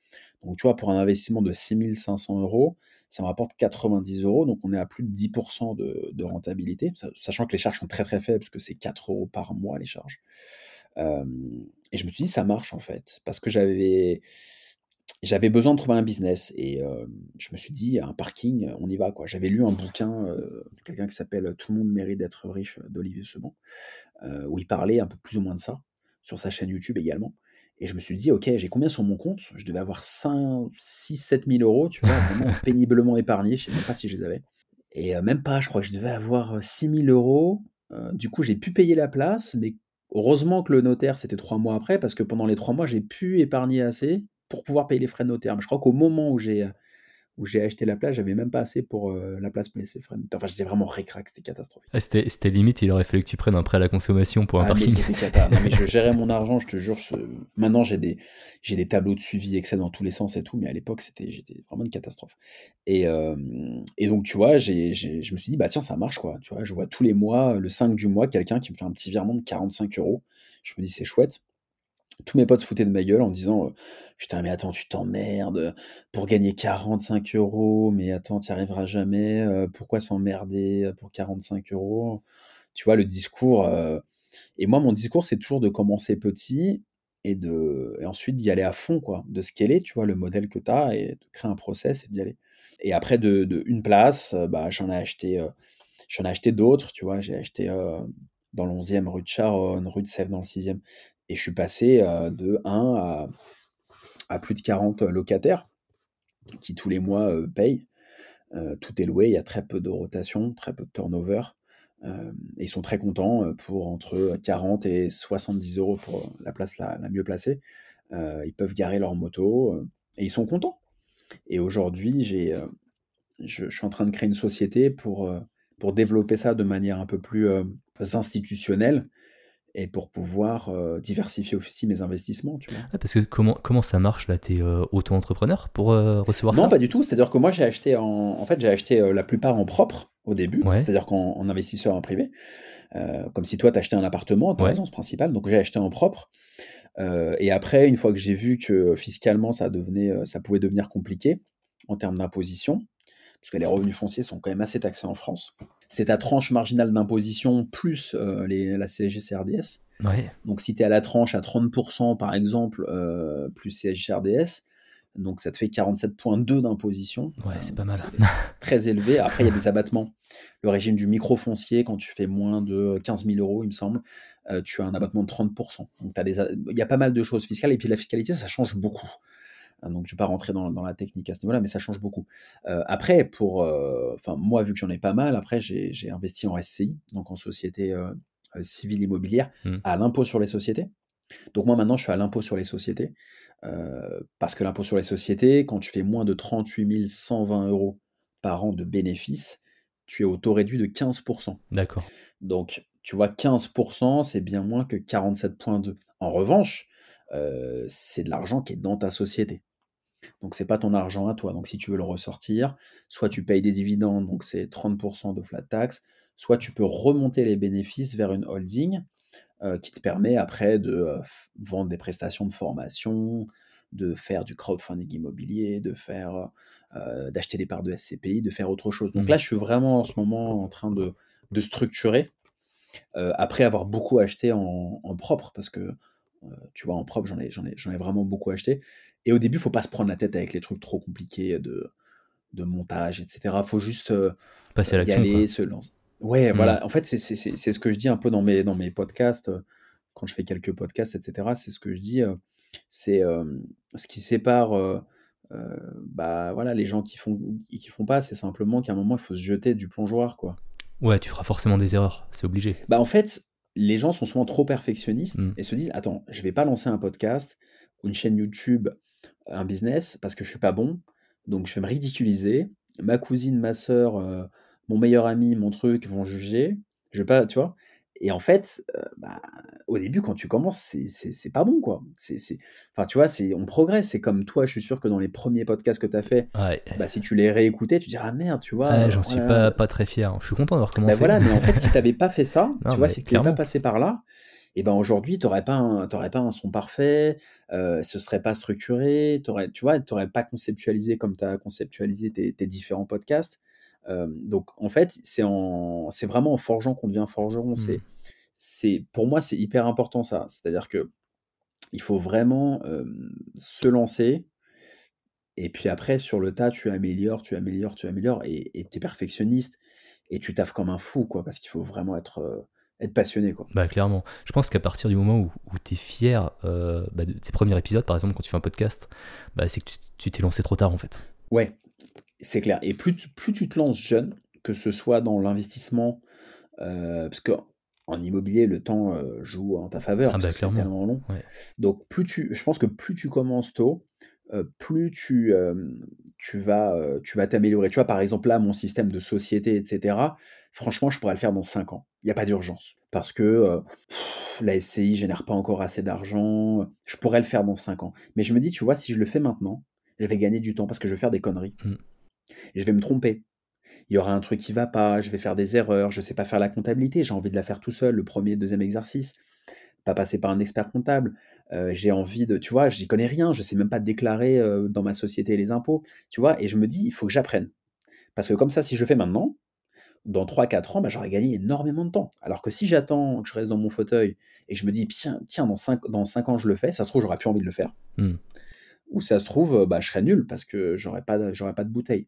Donc tu vois, pour un investissement de 6 500 €, ça me rapporte 90 €, donc on est à plus de 10 de de rentabilité, sa sachant que les charges sont très, très faibles, parce que c'est 4 € par mois les charges. Et je me suis dit: «Ça marche en fait», parce que j'avais j'avais besoin de trouver un business et je me suis dit: «Un parking, on y va quoi». J'avais lu un bouquin, de quelqu'un qui s'appelle, «Tout le monde mérite d'être riche» d'Olivier Seban, où il parlait un peu plus ou moins de ça, sur sa chaîne YouTube également et je me suis dit: «OK, j'ai combien sur mon compte?» je devais avoir 5-6-7 000 €, tu vois? Vraiment péniblement épargnés, je sais même pas si je les avais et même pas, je crois que je devais avoir, heu, 6 000 €, heu, du coup, j'ai pu payer la place, mais heureusement que le notaire, c'était 3 mois après parce que pendant les 3 mois, j'ai pu épargner assez pour pouvoir payer les frais de notaire. Mais je crois qu'au moment où j'ai, heu, où j'ai acheté la place, j'avais même pas assez pour, heu, la place pour les notaire. Enfin, j'étais vraiment ric-rac, c'était catastrophique. Ah, c'était limite, il aurait fallu que tu prennes un prêt à la consommation pour un Ah mais parking. cata. Non mais je gérais mon argent, je te jure, je maintenant j'ai des j'ai des tableaux de suivi Excel dans tous les sens et tout, mais à l'époque c'était j'étais vraiment une catastrophe. Et hem et donc tu vois, j'ai j'ai je me suis dit: «Bah tiens, ça marche quoi». Tu vois? Je vois tous les mois, le 5 du mois, quelqu'un qui me fait un petit virement de 45 euros. Je me dis: «C'est chouette». Tous mes potes se foutaient de ma gueule en disant, heu: «Putain mais attends, tu t'emmerdes, pour gagner 45 euros, mais attends, tu y arriveras jamais, heu, pourquoi s'emmerder, pour 45 euros? Tu vois? Le discours, heu et moi, mon discours, c'est toujours de commencer petit et de ensuite d'y aller à fond, quoi, de scaler, tu vois, le modèle que tu as et de créer un process et d'y aller. Et après de, de une place, euh, bah, j'en ai acheté, euh, j'en acheté d'autres, tu vois. J'ai acheté euh, dans le 11e rue de Charonne, rue de Sèvres dans le 6e. Et je suis passé euh, de 1 à, plus de 40 locataires qui tous les mois euh, payent. Euh, tout est loué, il y a très peu de rotation, très peu de turnover. Euh, ils sont très contents euh, pour entre 40 et 70 euros pour la place la, mieux placée. Euh, ils peuvent garer leur moto euh, et ils sont contents. Et aujourd'hui, euh, je, suis en train de créer une société pour, euh, développer ça de manière un peu plus euh, institutionnelle et pour pouvoir euh, diversifier aussi mes investissements, tu vois. Ah, parce que comment, comment ça marche là T'es euh, auto-entrepreneur pour euh, recevoir Non, ça? pas du tout. C'est-à-dire que moi, j'ai acheté en, en fait, j'ai acheté la plupart en propre au début, Ouais, c'est-à-dire qu'en en investisseur en privé, comme si toi, tu achetais un appartement, ta ouais, résidence principale. Donc, j'ai acheté en propre. Et après, une fois que j'ai vu que fiscalement, ça devenait, ça pouvait devenir compliqué en termes d'imposition, parce que les revenus fonciers sont quand même assez taxés en France. C'est ta tranche marginale d'imposition plus euh, les, la CSG CRDS. ouais. Donc, si tu es à la tranche à 30%, par exemple, euh, plus CSG CRDS, donc ça te fait 47,2% d'imposition. Ouais, Euh, c'est pas donc mal. très élevé. Après, il y a des abattements. Le régime du micro-foncier, quand tu fais moins de 15 000 euros, il me semble, euh, tu as un abattement de 30%. Donc, des il y a pas mal de choses fiscales. Et puis, la fiscalité, ça change beaucoup. Hein, Donc, je ne vais pas rentrer dans, dans la technique à ce niveau-là, mais ça change beaucoup. Euh, après, pour, euh, enfin, moi, vu que j'en ai pas mal, après, j'ai investi en SCI, donc en société euh, civile immobilière, Hmm. à l'impôt sur les sociétés. Donc, moi, maintenant, je suis à l'impôt sur les sociétés. parce que l'impôt sur les sociétés, quand tu fais moins de 38 120 euros par an de bénéfices, tu es au taux réduit de 15%. D'accord. Donc, tu vois, 15%, c'est bien moins que 47,2. En revanche, euh, c'est de l'argent qui est dans ta société. Donc, c'est pas ton argent à toi. Donc, si tu veux le ressortir, soit tu payes des dividendes, donc c'est 30% de flat tax, soit tu peux remonter les bénéfices vers une holding euh, qui te permet après de euh, vendre des prestations de formation, de faire du crowdfunding immobilier, de faire euh, d'acheter des parts de SCPI, de faire autre chose. Donc Hmm. là, je suis vraiment en ce moment en train de, de structurer après avoir beaucoup acheté en, en propre, parce que tu vois, en propre, j'en ai, ai, ai vraiment beaucoup acheté. Et au début, il faut pas se prendre la tête avec les trucs trop compliqués de, de montage, etc. faut juste euh, Passer à euh, y l'action, quoi. aller, se lancer. Ouais, Hmm. voilà. En fait, c'est ce que je dis un peu dans mes, dans mes podcasts, euh, quand je fais quelques podcasts, etc. C'est ce que je dis. euh, c'est euh, ce qui sépare euh, euh, bah, voilà, les gens qui font, qui font pas, c'est simplement qu'à un moment, il faut se jeter du plongeoir, quoi. Ouais, tu feras forcément des erreurs, c'est obligé. Bah, en fait, les gens sont souvent trop perfectionnistes Hmm. et se disent, attends, je vais pas lancer un podcast une chaîne YouTube, un business, parce que je suis pas bon, donc je vais me ridiculiser. Ma cousine, ma sœur, euh, mon meilleur ami, mon truc vont juger. Je vais pas, tu vois. Et en fait, euh, bah, au début, quand tu commences, c'est pas bon, quoi. C'est, Enfin, tu vois, c'est, on progresse. C'est comme toi, je suis sûr que dans les premiers podcasts que tu as fait, Ouais, bah, si tu les réécoutais, tu diras, ah merde, tu vois, Ouais, j'en oh suis pas, très fier. Je suis content d'avoir ben commencé. voilà, mais en fait, si tu n'avais pas fait ça, Non, tu vois, si tu pas passé par là, et ben aujourd'hui, tu n'aurais pas, pas un son parfait, euh, ce serait pas structuré, tu vois, tu n'aurais pas conceptualisé comme tu as conceptualisé tes, tes différents podcasts. Donc, en fait, c'est, en, c'est vraiment en forgeant qu'on devient forgeron. C'est, c'est, pour moi, c'est hyper important ça. C'est-à-dire que il faut vraiment se lancer, et puis après, sur le tas, tu améliores, tu améliores, tu améliores, et tu es perfectionniste, et tu taffes comme un fou, quoi, parce qu'il faut vraiment être, euh, être passionné, quoi. Bah clairement. Je pense qu'à partir du moment où, où tu es fier euh, bah, de tes premiers épisodes, par exemple, quand tu fais un podcast, bah, c'est que tu t'es lancé trop tard en fait. Ouais, c'est clair. Et plus, tu- plus tu te lances jeune, que ce soit dans l'investissement, euh, parce que en immobilier, le temps euh, joue en ta faveur, Ah bah c'est clairement. tellement long. Ouais. Donc, plus tu, je pense que plus tu commences tôt, euh, plus tu, tu vas, tu vas t'améliorer. Tu vois, par exemple, là, mon système de société, etc., franchement, je pourrais le faire dans 5 ans. Il n'y a pas d'urgence. Parce que pff, la SCI génère pas encore assez d'argent. Je pourrais le faire dans 5 ans. Mais je me dis, tu vois, si je le fais maintenant, je vais gagner du temps parce que je vais faire des conneries. Mm. Je vais me tromper. Il y aura un truc qui va pas, je vais faire des erreurs, je sais pas faire la comptabilité, j'ai envie de la faire tout seul, le premier, deuxième exercice, pas passer par un expert comptable. Euh, j'ai envie de, tu vois, j'y connais rien, je sais même pas déclarer euh, dans ma société les impôts, tu vois, et je me dis, il faut que j'apprenne. Parce que comme ça, si je le fais maintenant, dans 3-4 ans, bah, j'aurais gagné énormément de temps. Alors que si j'attends que je reste dans mon fauteuil et que je me dis, tiens, tiens dans, 5, dans 5 ans je le fais, ça se trouve, j'aurais plus envie de le faire. Hmm. Ou ça se trouve, bah, je serais nul parce que j'aurais pas, j'aurais pas de bouteille.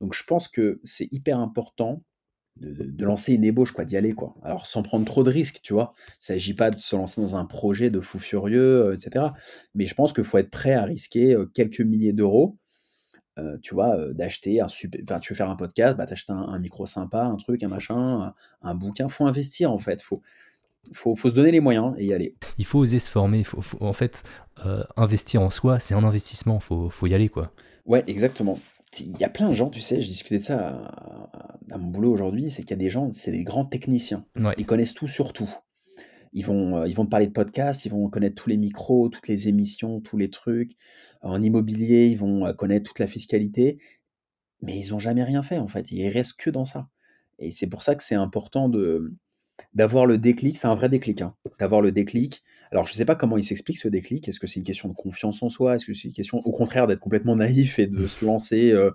Donc je pense que c'est hyper important de, de lancer une ébauche, quoi, d'y aller, quoi. Alors sans prendre trop de risques, tu vois. Il s'agit pas de se lancer dans un projet de fou furieux, euh, etc. Mais je pense qu'il faut être prêt à risquer euh, quelques milliers d'euros, euh, tu vois, euh, d'acheter un super... Enfin, tu veux faire un podcast, bah, t'achètes un, un micro sympa, un truc, un machin, un, un bouquin. faut investir, en fait. faut faut, faut se donner les moyens et y aller. Il faut oser se former. Faut, faut- en fait, investir en soi, c'est un investissement. Faut, faut y aller, quoi. Ouais, exactement. Il y a plein de gens, tu sais, je discutais de ça à, à mon boulot aujourd'hui, c'est qu'il y a des gens, c'est des grands techniciens. Ouais. Ils connaissent tout sur tout. Ils vont, euh, ils vont te parler de podcasts, ils vont connaître tous les micros, toutes les émissions, tous les trucs. En immobilier, ils vont euh, connaître toute la fiscalité, mais ils n'ont jamais rien fait en fait. Ils restent que dans ça. Et c'est pour ça que c'est important de d'avoir le déclic. C'est un vrai déclic, hein, d'avoir le déclic. Alors je ne sais pas comment il s'explique ce déclic. Est-ce que c'est une question de confiance en soi? Est-ce que c'est une question, au contraire, d'être complètement naïf et de se lancer Il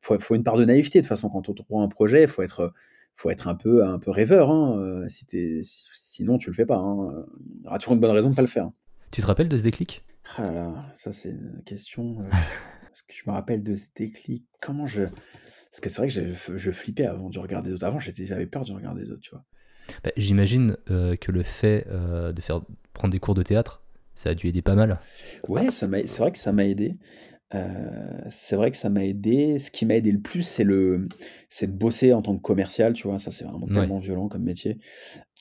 faut, faut une part de naïveté. De toute façon, quand on trouve un projet, il faut être faut être un peu, un peu rêveur. Hein. euh, Si sinon, tu le fais pas. hein. Il y aura toujours une bonne raison de pas le faire. Tu te rappelles de ce déclic? Ah là là, ça c'est une question. euh, Est-ce que je me rappelle de ce déclic Comment je. Parce que c'est vrai que je, flippais avant de regarder d'autres. Avant, j'avais peur de regarder d'autres, tu vois. Bah, J'imagine euh, que le fait euh, de faire prendre des cours de théâtre, ça a dû aider pas mal. Ouais, ça m'a- c'est vrai que ça m'a aidé. Euh, c'est vrai que ça m'a aidé. Ce qui m'a aidé le plus, c'est le, c'est de bosser en tant que commercial, tu vois. Ça, c'est vraiment Ouais. tellement violent comme métier.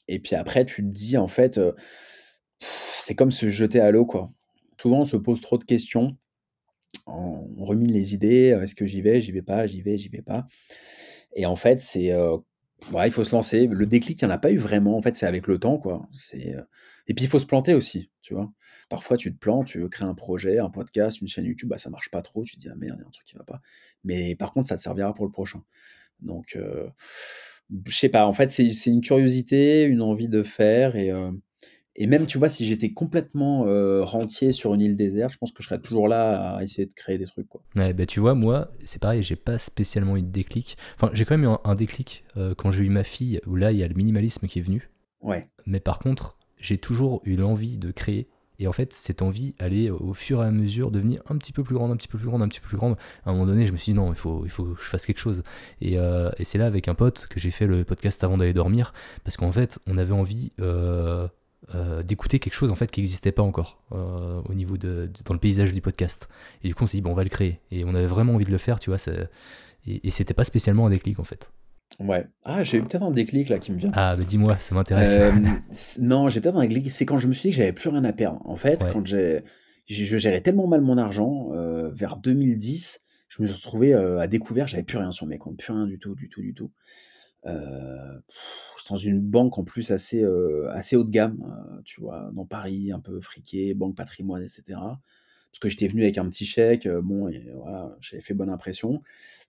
Et puis après, tu te dis, en fait, euh, c'est comme se jeter à l'eau, quoi. Souvent, on se pose trop de questions. On rumine les idées. euh, Est-ce que j'y vais, j'y vais pas, j'y vais, j'y vais pas? Et en fait, c'est, euh, ouais, il faut se lancer. Le déclic, il n'y en a pas eu vraiment. En fait, c'est avec le temps, quoi. C'est, Et puis, il faut se planter aussi, tu vois. Parfois, tu te plantes, tu veux créer un projet, un podcast, une chaîne YouTube, bah, ça marche pas trop. Tu te dis, ah merde, il y a un truc qui va pas. Mais par contre, ça te servira pour le prochain. Donc, euh, je sais pas. En fait, c'est une curiosité, une envie de faire. Et, euh, et même, tu vois, si j'étais complètement euh, rentier sur une île déserte, je pense que je serais toujours là à essayer de créer des trucs, quoi. Ouais, bah tu vois, moi, c'est pareil, j'ai pas spécialement eu de déclic. Enfin, j'ai quand même eu un, un déclic euh, quand j'ai eu ma fille, où là, il y a le minimalisme qui est venu. Ouais. Mais par contre, j'ai toujours eu l'envie de créer. Et en fait, cette envie allait au fur et à mesure devenir un petit peu plus grande, un petit peu plus grande, un petit peu plus grande. À un moment donné, je me suis dit non, il faut, il faut que je fasse quelque chose. Et, euh, c'est là, avec un pote, que j'ai fait le podcast avant d'aller dormir. Parce qu'en fait, on avait envie euh, euh, d'écouter quelque chose en fait qui n'existait pas encore au niveau de- dans le paysage du podcast. Et du coup, on s'est dit bon, on va le créer. Et on avait vraiment envie de le faire, tu vois. ça- Et, et c'était pas spécialement un déclic en fait. Ouais. Ah, j'ai eu peut-être un déclic là qui me vient. Ah, mais dis-moi, ça m'intéresse. Euh, non, j'ai peut-être un déclic. C'est quand je me suis dit que j'avais plus rien à perdre. En fait, Ouais. quand j'ai, je gérais tellement mal mon argent, euh, vers 2010, je me suis retrouvé euh, à découvert, j'avais plus rien sur mes comptes, plus rien du tout, du tout, du tout. Pff, dans une banque en plus assez, assez haut de gamme, tu vois, dans Paris, un peu friqué, banque patrimoine, etc. Parce que j'étais venu avec un petit chèque, euh, bon, et voilà, j'avais fait bonne impression.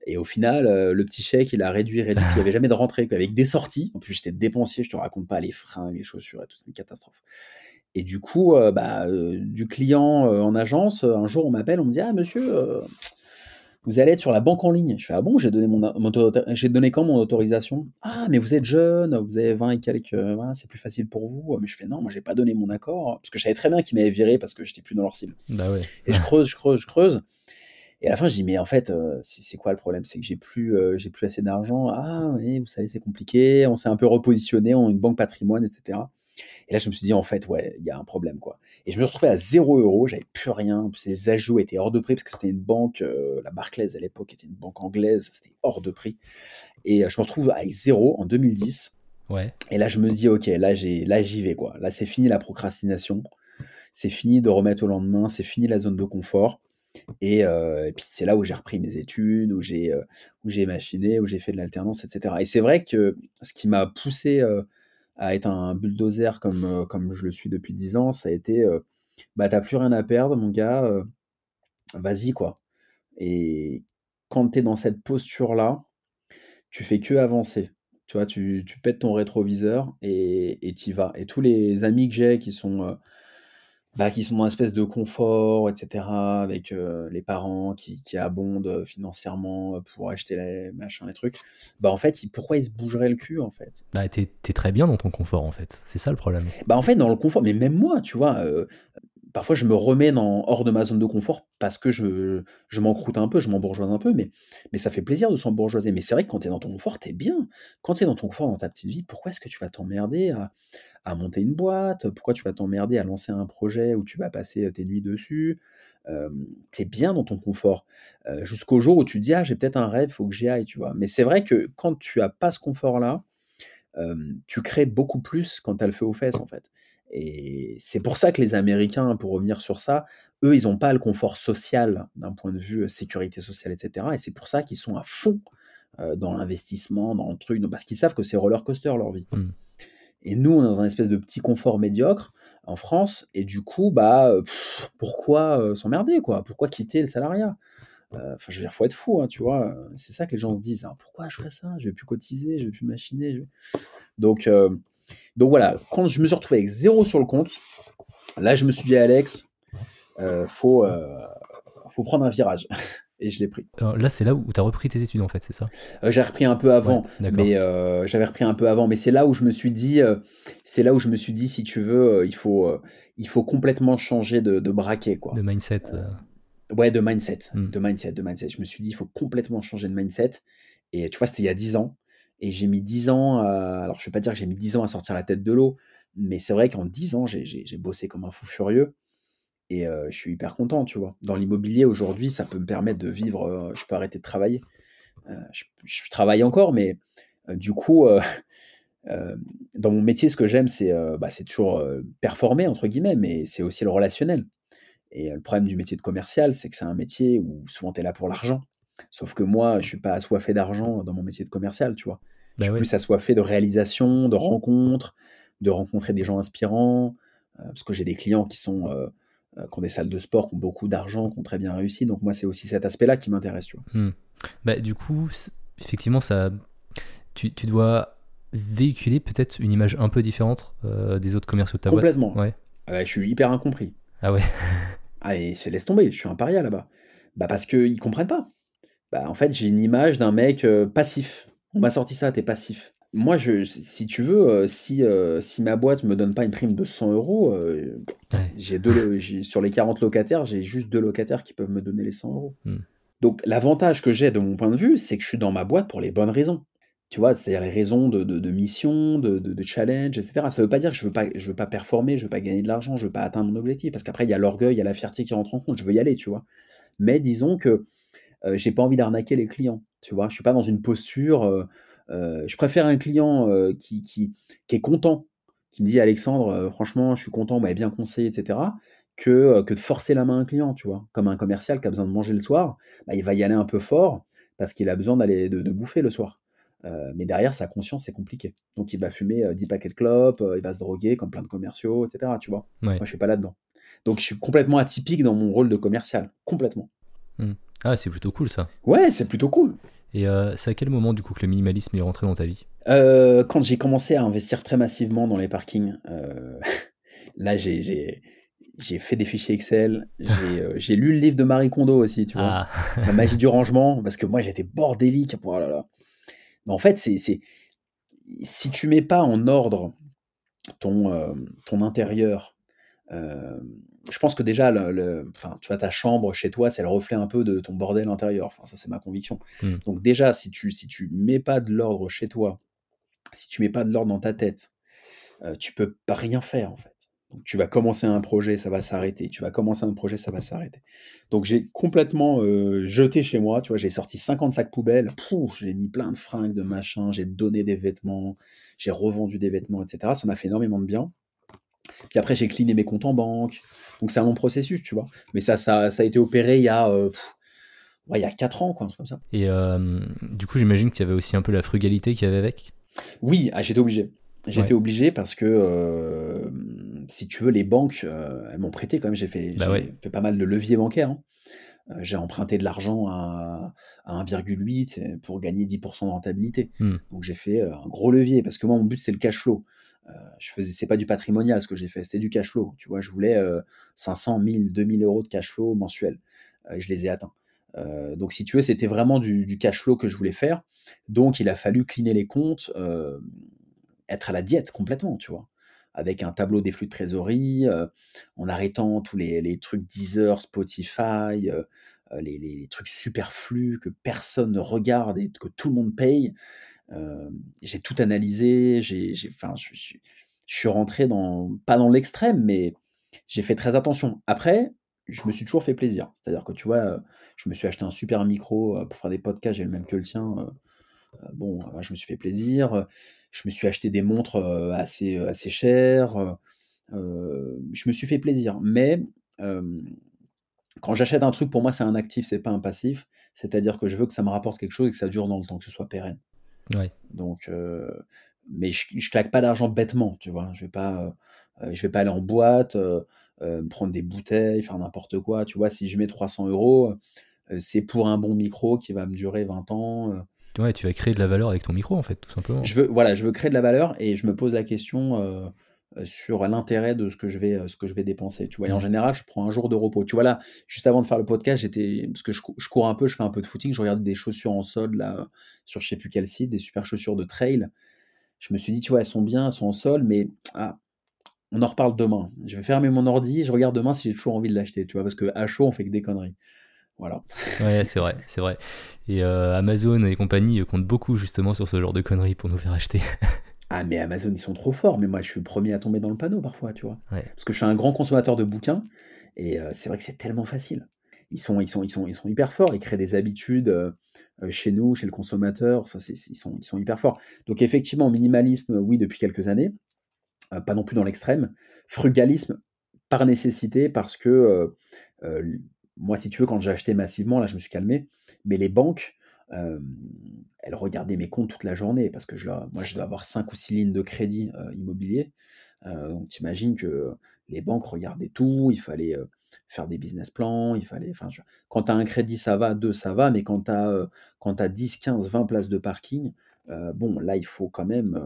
Et au final, euh, le petit chèque, il a réduit, réduit, il n'y avait jamais de rentrée, quoi, avec des sorties. En plus, j'étais dépensier, je te raconte pas les fringues, les chaussures et tout, c'est une catastrophe. Et du coup, euh, bah, euh, du client en agence, un jour, on m'appelle, on me dit Ah, monsieur, vous allez être sur la banque en ligne. Je fais Ah bon, j'ai donné, mon, j'ai donné quand mon autorisation? Ah, mais vous êtes jeune, vous avez 20 et quelques, euh, c'est plus facile pour vous. Mais je fais Non, moi, j'ai pas donné mon accord, parce que je savais très bien qu'ils m'avaient viré parce que j'étais plus dans leur cible. bah ouais. Et je creuse, je creuse, je creuse. Et à la fin, je dis, mais en fait, euh, c'est c'est quoi le problème? C'est que j'ai plus, euh, j'ai plus assez d'argent. Ah oui, vous savez, c'est compliqué. On s'est un peu repositionné en une banque patrimoine, etc. Et là, je me suis dit, en fait, ouais, il y a un problème, quoi. Et je me suis retrouvé à 0 euros, j'avais plus rien. Les ajouts étaient hors de prix parce que c'était une banque, euh, la Barclays à l'époque était une banque anglaise, c'était hors de prix. Et euh, je me retrouve avec zéro en 2010. Ouais. Et là, je me dis, ok, là, j'ai, là, j'y vais, quoi. Là, c'est fini la procrastination. C'est fini de remettre au lendemain. C'est fini la zone de confort. Et, euh, et puis, c'est là où j'ai repris mes études, où j'ai, euh, où j'ai machiné, où j'ai fait de l'alternance, etc. Et c'est vrai que ce qui m'a poussé euh, à être un bulldozer comme, euh, comme je le suis depuis 10 ans, ça a été, euh, bah, t'as plus rien à perdre, mon gars, euh, vas-y, quoi. Et quand tu es dans cette posture-là, tu fais que avancer. Tu vois, tu, tu pètes ton rétroviseur et et t'y vas. Et tous les amis que j'ai qui sont, bah, qui sont dans une espèce de confort, etc., avec euh, les parents qui, qui abondent euh, financièrement euh, pour acheter les machins, les trucs, bah en fait, ils- pourquoi ils se bougeraient le cul, en fait? Bah t'es t'es très bien dans ton confort en fait. C'est ça le problème. Bah en fait, dans le confort, mais même moi, tu vois, euh, parfois je me remets dans hors de ma zone de confort parce que je je m'encroute un peu, je m'embourgeoise un peu, mais mais ça fait plaisir de s'embourgeoiser. Mais c'est vrai que quand tu es dans ton confort, tu es bien. Quand tu es dans ton confort, dans ta petite vie, pourquoi est-ce que tu vas t'emmerder à à monter une boîte? Pourquoi tu vas t'emmerder à lancer un projet où tu vas passer, tes nuits dessus? Hem, tu es bien dans ton confort, heu, jusqu'au jour où tu te dis: «Ah, j'ai peut-être un rêve, faut que j'y aille», tu vois? Mais c'est vrai que quand tu as pas ce confort-là, tu crées beaucoup plus quand tu as le feu aux fesses, en fait et c'est pour ça que les Américains, pour revenir sur ça, eux, ils ont pas le confort social d'un point de vue, heu, sécurité sociale et cetera et c'est pour ça qu'ils sont à fond, heu, dans l'investissement, dans le truc, parce qu'ils savent que c'est roller coaster leur vie Mmh. et nous, on est dans un espèce de petit confort médiocre en France et du coup, bah, pourquoi, heu, s'emmerder, quoi? Pourquoi quitter le salariat? Enfin, je veux dire, faut être fou, hein, tu vois? C'est ça que les gens se disent, hein: «Pourquoi je ferais ça? Je vais plus cotiser, je vais plus machiner, je vais» donc donc voilà, quand je me suis retrouvé avec 0 sur le compte, là, je me suis dit: «Alex, heu, faut, heu, faut prendre un virage» et je l'ai pris. Alors là, c'est là où tu as repris tes études, en fait, c'est ça? Heu, j'ai repris un peu avant, mais heu, j'avais repris un peu avant, mais c'est là où je me suis dit, c'est là où je me suis dit: «Si tu veux, il faut, il faut complètement changer de de braquet, De quoi». mindset, heu, Heu, ouais, de mindset, mmh. de mindset, de mindset. Je me suis dit: «Il faut complètement changer de mindset» et tu vois, c'était il y a 10 ans et j'ai mis 10 ans à alors je vais pas dire que j'ai mis 10 ans à sortir la tête de l'eau, mais c'est vrai qu'en 10 ans, j'ai bossé comme un fou furieux et heu, je suis hyper content, tu vois? Dans l'immobilier, aujourd'hui, ça peut me permettre de vivre, heu, je peux arrêter de travailler. Je travaille encore, mais du coup, dans mon métier, ce que j'aime, c'est, bah, toujours, «performer» entre guillemets, mais c'est aussi le relationnel et le problème du métier de commercial, c'est que c'est un métier où souvent tu es là pour l'argent. Sauf que moi, je suis pas assoiffé d'argent dans mon métier de commercial, tu vois? Je Bah, suis ouais. plus assoiffé de réalisation, de rencontres, de rencontrer des gens inspirants, heu, parce que j'ai des clients qui sont, heu heu, qui ont des salles de sport, qui ont beaucoup d'argent, qui ont très bien réussi, donc moi, c'est aussi cet aspect-là qui m'intéresse, tu vois? Mmh. Bah, du coup, effectivement, ça tu tu dois véhiculer peut-être une image un peu différente, des autres commerciaux de ta boîte? Complètement. Ouais. Ah, je suis hyper incompris. Ah ouais? Ah et se laisse tomber, je suis un paria là-bas. Bah, parce qu'ils comprennent pas. Bah, en fait, j'ai une image d'un mec, heu, passif. On m'a sorti ça: «Tu es passif». Moi, je si tu veux, heu, si, heu, si ma boîte me donne pas une prime de 100 €, heu, Ouais. j'ai 2 lo j'ai sur les 40 locataires, j'ai juste 2 locataires qui peuvent me donner les 100 €. Mmh. Donc l'avantage que j'ai de mon point de vue, c'est que je suis dans ma boîte pour les bonnes raisons. Tu vois? C'est-à-dire les raisons de de de mission, de de de challenge et cetera. Ça veut pas dire que je veux pas je veux pas performer, je veux pas gagner de l'argent, je veux pas atteindre mon objectif parce qu'après il y a l'orgueil, il y a la fierté qui rentre en compte. Je veux y aller, tu vois? Mais disons que, heu, j'ai pas envie d'arnaquer les clients, tu vois? Je suis pas dans une posture, heu heu, je préfère un client, qui qui qui est content, qui me dit: «Alexandre, franchement, je suis content, vous m'avez bien conseillé» et cetera, que, que de forcer la main à un client, tu vois? Comme un commercial qui a besoin de manger le soir, bah, il va y aller un peu fort parce qu'il a besoin d'aller de de bouffer le soir. Mais derrière sa conscience, c'est compliqué. Donc il va fumer, heu, 10 paquets de clopes, il va se droguer comme plein de commerciaux et cetera, tu vois? Ouais. Moi, je suis pas là-dedans. Donc je suis complètement atypique dans mon rôle de commercial, complètement. Mmh. Ah, c'est plutôt cool ça Ouais, c'est plutôt cool. et heu, c'est à quel moment, du coup, que le minimalisme est rentré dans ta vie? Heu, quand j'ai commencé à investir très massivement dans les parkings, heu, là, j'ai j'ai j'ai fait des fichiers Excel, j'ai, lu le livre de Marie Kondo aussi, tu vois? Ah! La magie du rangement, parce que moi, j'étais bordélique, oh là là. Mais en fait, c'est c'est si tu mets pas en ordre ton, intérieur, je pense que déjà le le enfin, tu vois, ta chambre chez toi, c'est le reflet un peu de ton bordel intérieur. Enfin, ça, c'est ma conviction. Mmh. Donc déjà, si tu si tu mets pas de l'ordre chez toi, si tu mets pas de l'ordre dans ta tête, heu, tu peux pas rien faire, en fait. Donc tu vas commencer un projet, ça va s'arrêter. Tu vas commencer un projet, ça va s'arrêter. Donc j'ai complètement, heu, jeté chez moi, tu vois? J'ai sorti 50 sacs poubelles, j'ai mis plein de fringues, de machins, j'ai donné des vêtements, j'ai revendu des vêtements et cetera. Ça m'a fait énormément de bien. Puis après, j'ai cleané mes comptes en banque. Donc c'est un long processus, tu vois? Mais ça ça ça a été opéré il y a, heu, ouais, il y a 4 ans, quoi, un truc comme ça. Et hem, du coup, j'imagine qu'il y avait aussi un peu la frugalité qu'il y avait avec? Oui, ah, j'étais obligé. J'étais Ouais. obligé parce que, hem, si tu veux, les banques, elles m'ont prêté quand même. J'ai fait Bah, ouais. fait pas mal de leviers bancaires, hein. Heu, j'ai emprunté de l'argent à à 1,8 et pour gagner 10% de rentabilité. Mmh. Donc j'ai fait, heu, un gros levier parce que moi, mon but, c'est le cash flow. Heu, je faisais c'est pas du patrimonial ce que j'ai fait, c'était du cash flow. Tu vois? Je voulais, heu, 500-1000-2000 € de cash flow mensuel. Heu, je les ai atteints. Donc si tu veux, c'était vraiment du du cash flow que je voulais faire. Donc il a fallu cleaner les comptes, être à la diète complètement, tu vois? Avec un tableau des flux de trésorerie, en arrêtant tous les trucs Deezer, Spotify, les les trucs superflus que personne ne regarde et que tout le monde paye. j'ai tout analysé, j'ai enfin, je je je suis rentré pas dans l'extrême, mais j'ai fait très attention. Après, je me suis toujours fait plaisir. C'est-à-dire que, tu vois, je me suis acheté un super micro, pour faire des podcasts, j'ai le même que le tien, bon, je me suis fait plaisir, je me suis acheté des montres, assez, assez chères, je me suis fait plaisir. Mais, quand j'achète un truc, pour moi, c'est un actif, c'est pas un passif. C'est-à-dire que je veux que ça me rapporte quelque chose et que ça dure dans le temps, que ce soit pérenne. Ouais. Donc, mais je je claque pas d'argent bêtement, tu vois? Je vais pas, je vais pas aller en boîte, prendre des bouteilles, faire n'importe quoi, tu vois? Si je mets 300 euros, c'est pour un bon micro qui va me durer 20 ans, Ouais, tu vas créer de la valeur avec ton micro, en fait, tout simplement. Je veux voilà, je veux créer de la valeur et je me pose la question, sur l'intérêt de ce que je vais, ce que je vais dépenser, tu vois? Et en Mmh. général, je prends un jour de repos. Tu vois, là, juste avant de faire le podcast, j'étais parce que je cou je cours un peu, je fais un peu de footing, je regardais des chaussures en solde là, sur je sais plus quel site, des super chaussures de trail. Je me suis dit: «Tu vois, elles sont bien, elles sont en solde, mais ah, on en reparle demain. Je vais fermer mon ordi, je regarde demain si j'ai toujours envie de l'acheter», tu vois? Parce qu'à chaud, on fait que des conneries. Voilà. Ouais, c'est vrai, c'est vrai. Et heu, Amazon et compagnie, heu, comptent beaucoup justement sur ce genre de conneries pour nous faire acheter. Ah, mais Amazon, ils sont trop forts, mais moi, je suis le premier à tomber dans le panneau parfois, tu vois? Ouais. Parce que je suis un grand consommateur de bouquins et heu, c'est vrai que c'est tellement facile. Ils sont ils sont ils sont ils sont hyper forts, ils créent des habitudes, chez nous, chez le consommateur, ça c'est ils sont ils sont hyper forts. Donc effectivement, minimalisme, oui, depuis quelques années, pas non plus dans l'extrême. Frugalisme, par nécessité, parce que, moi, si tu veux, quand j'ai acheté massivement, là, je me suis calmé, mais les banques, elles regardaient mes comptes toute la journée parce que je moi, je dois avoir 5 ou 6 lignes de crédit, immobilier. Donc tu imagines que les banques regardaient tout, il fallait, faire des business plans, il fallait quand tu as un crédit, ça va, 2 ça va, mais quand tu as, heu, quand tu as 10-15-20 places de parking, bon, là, il faut quand même,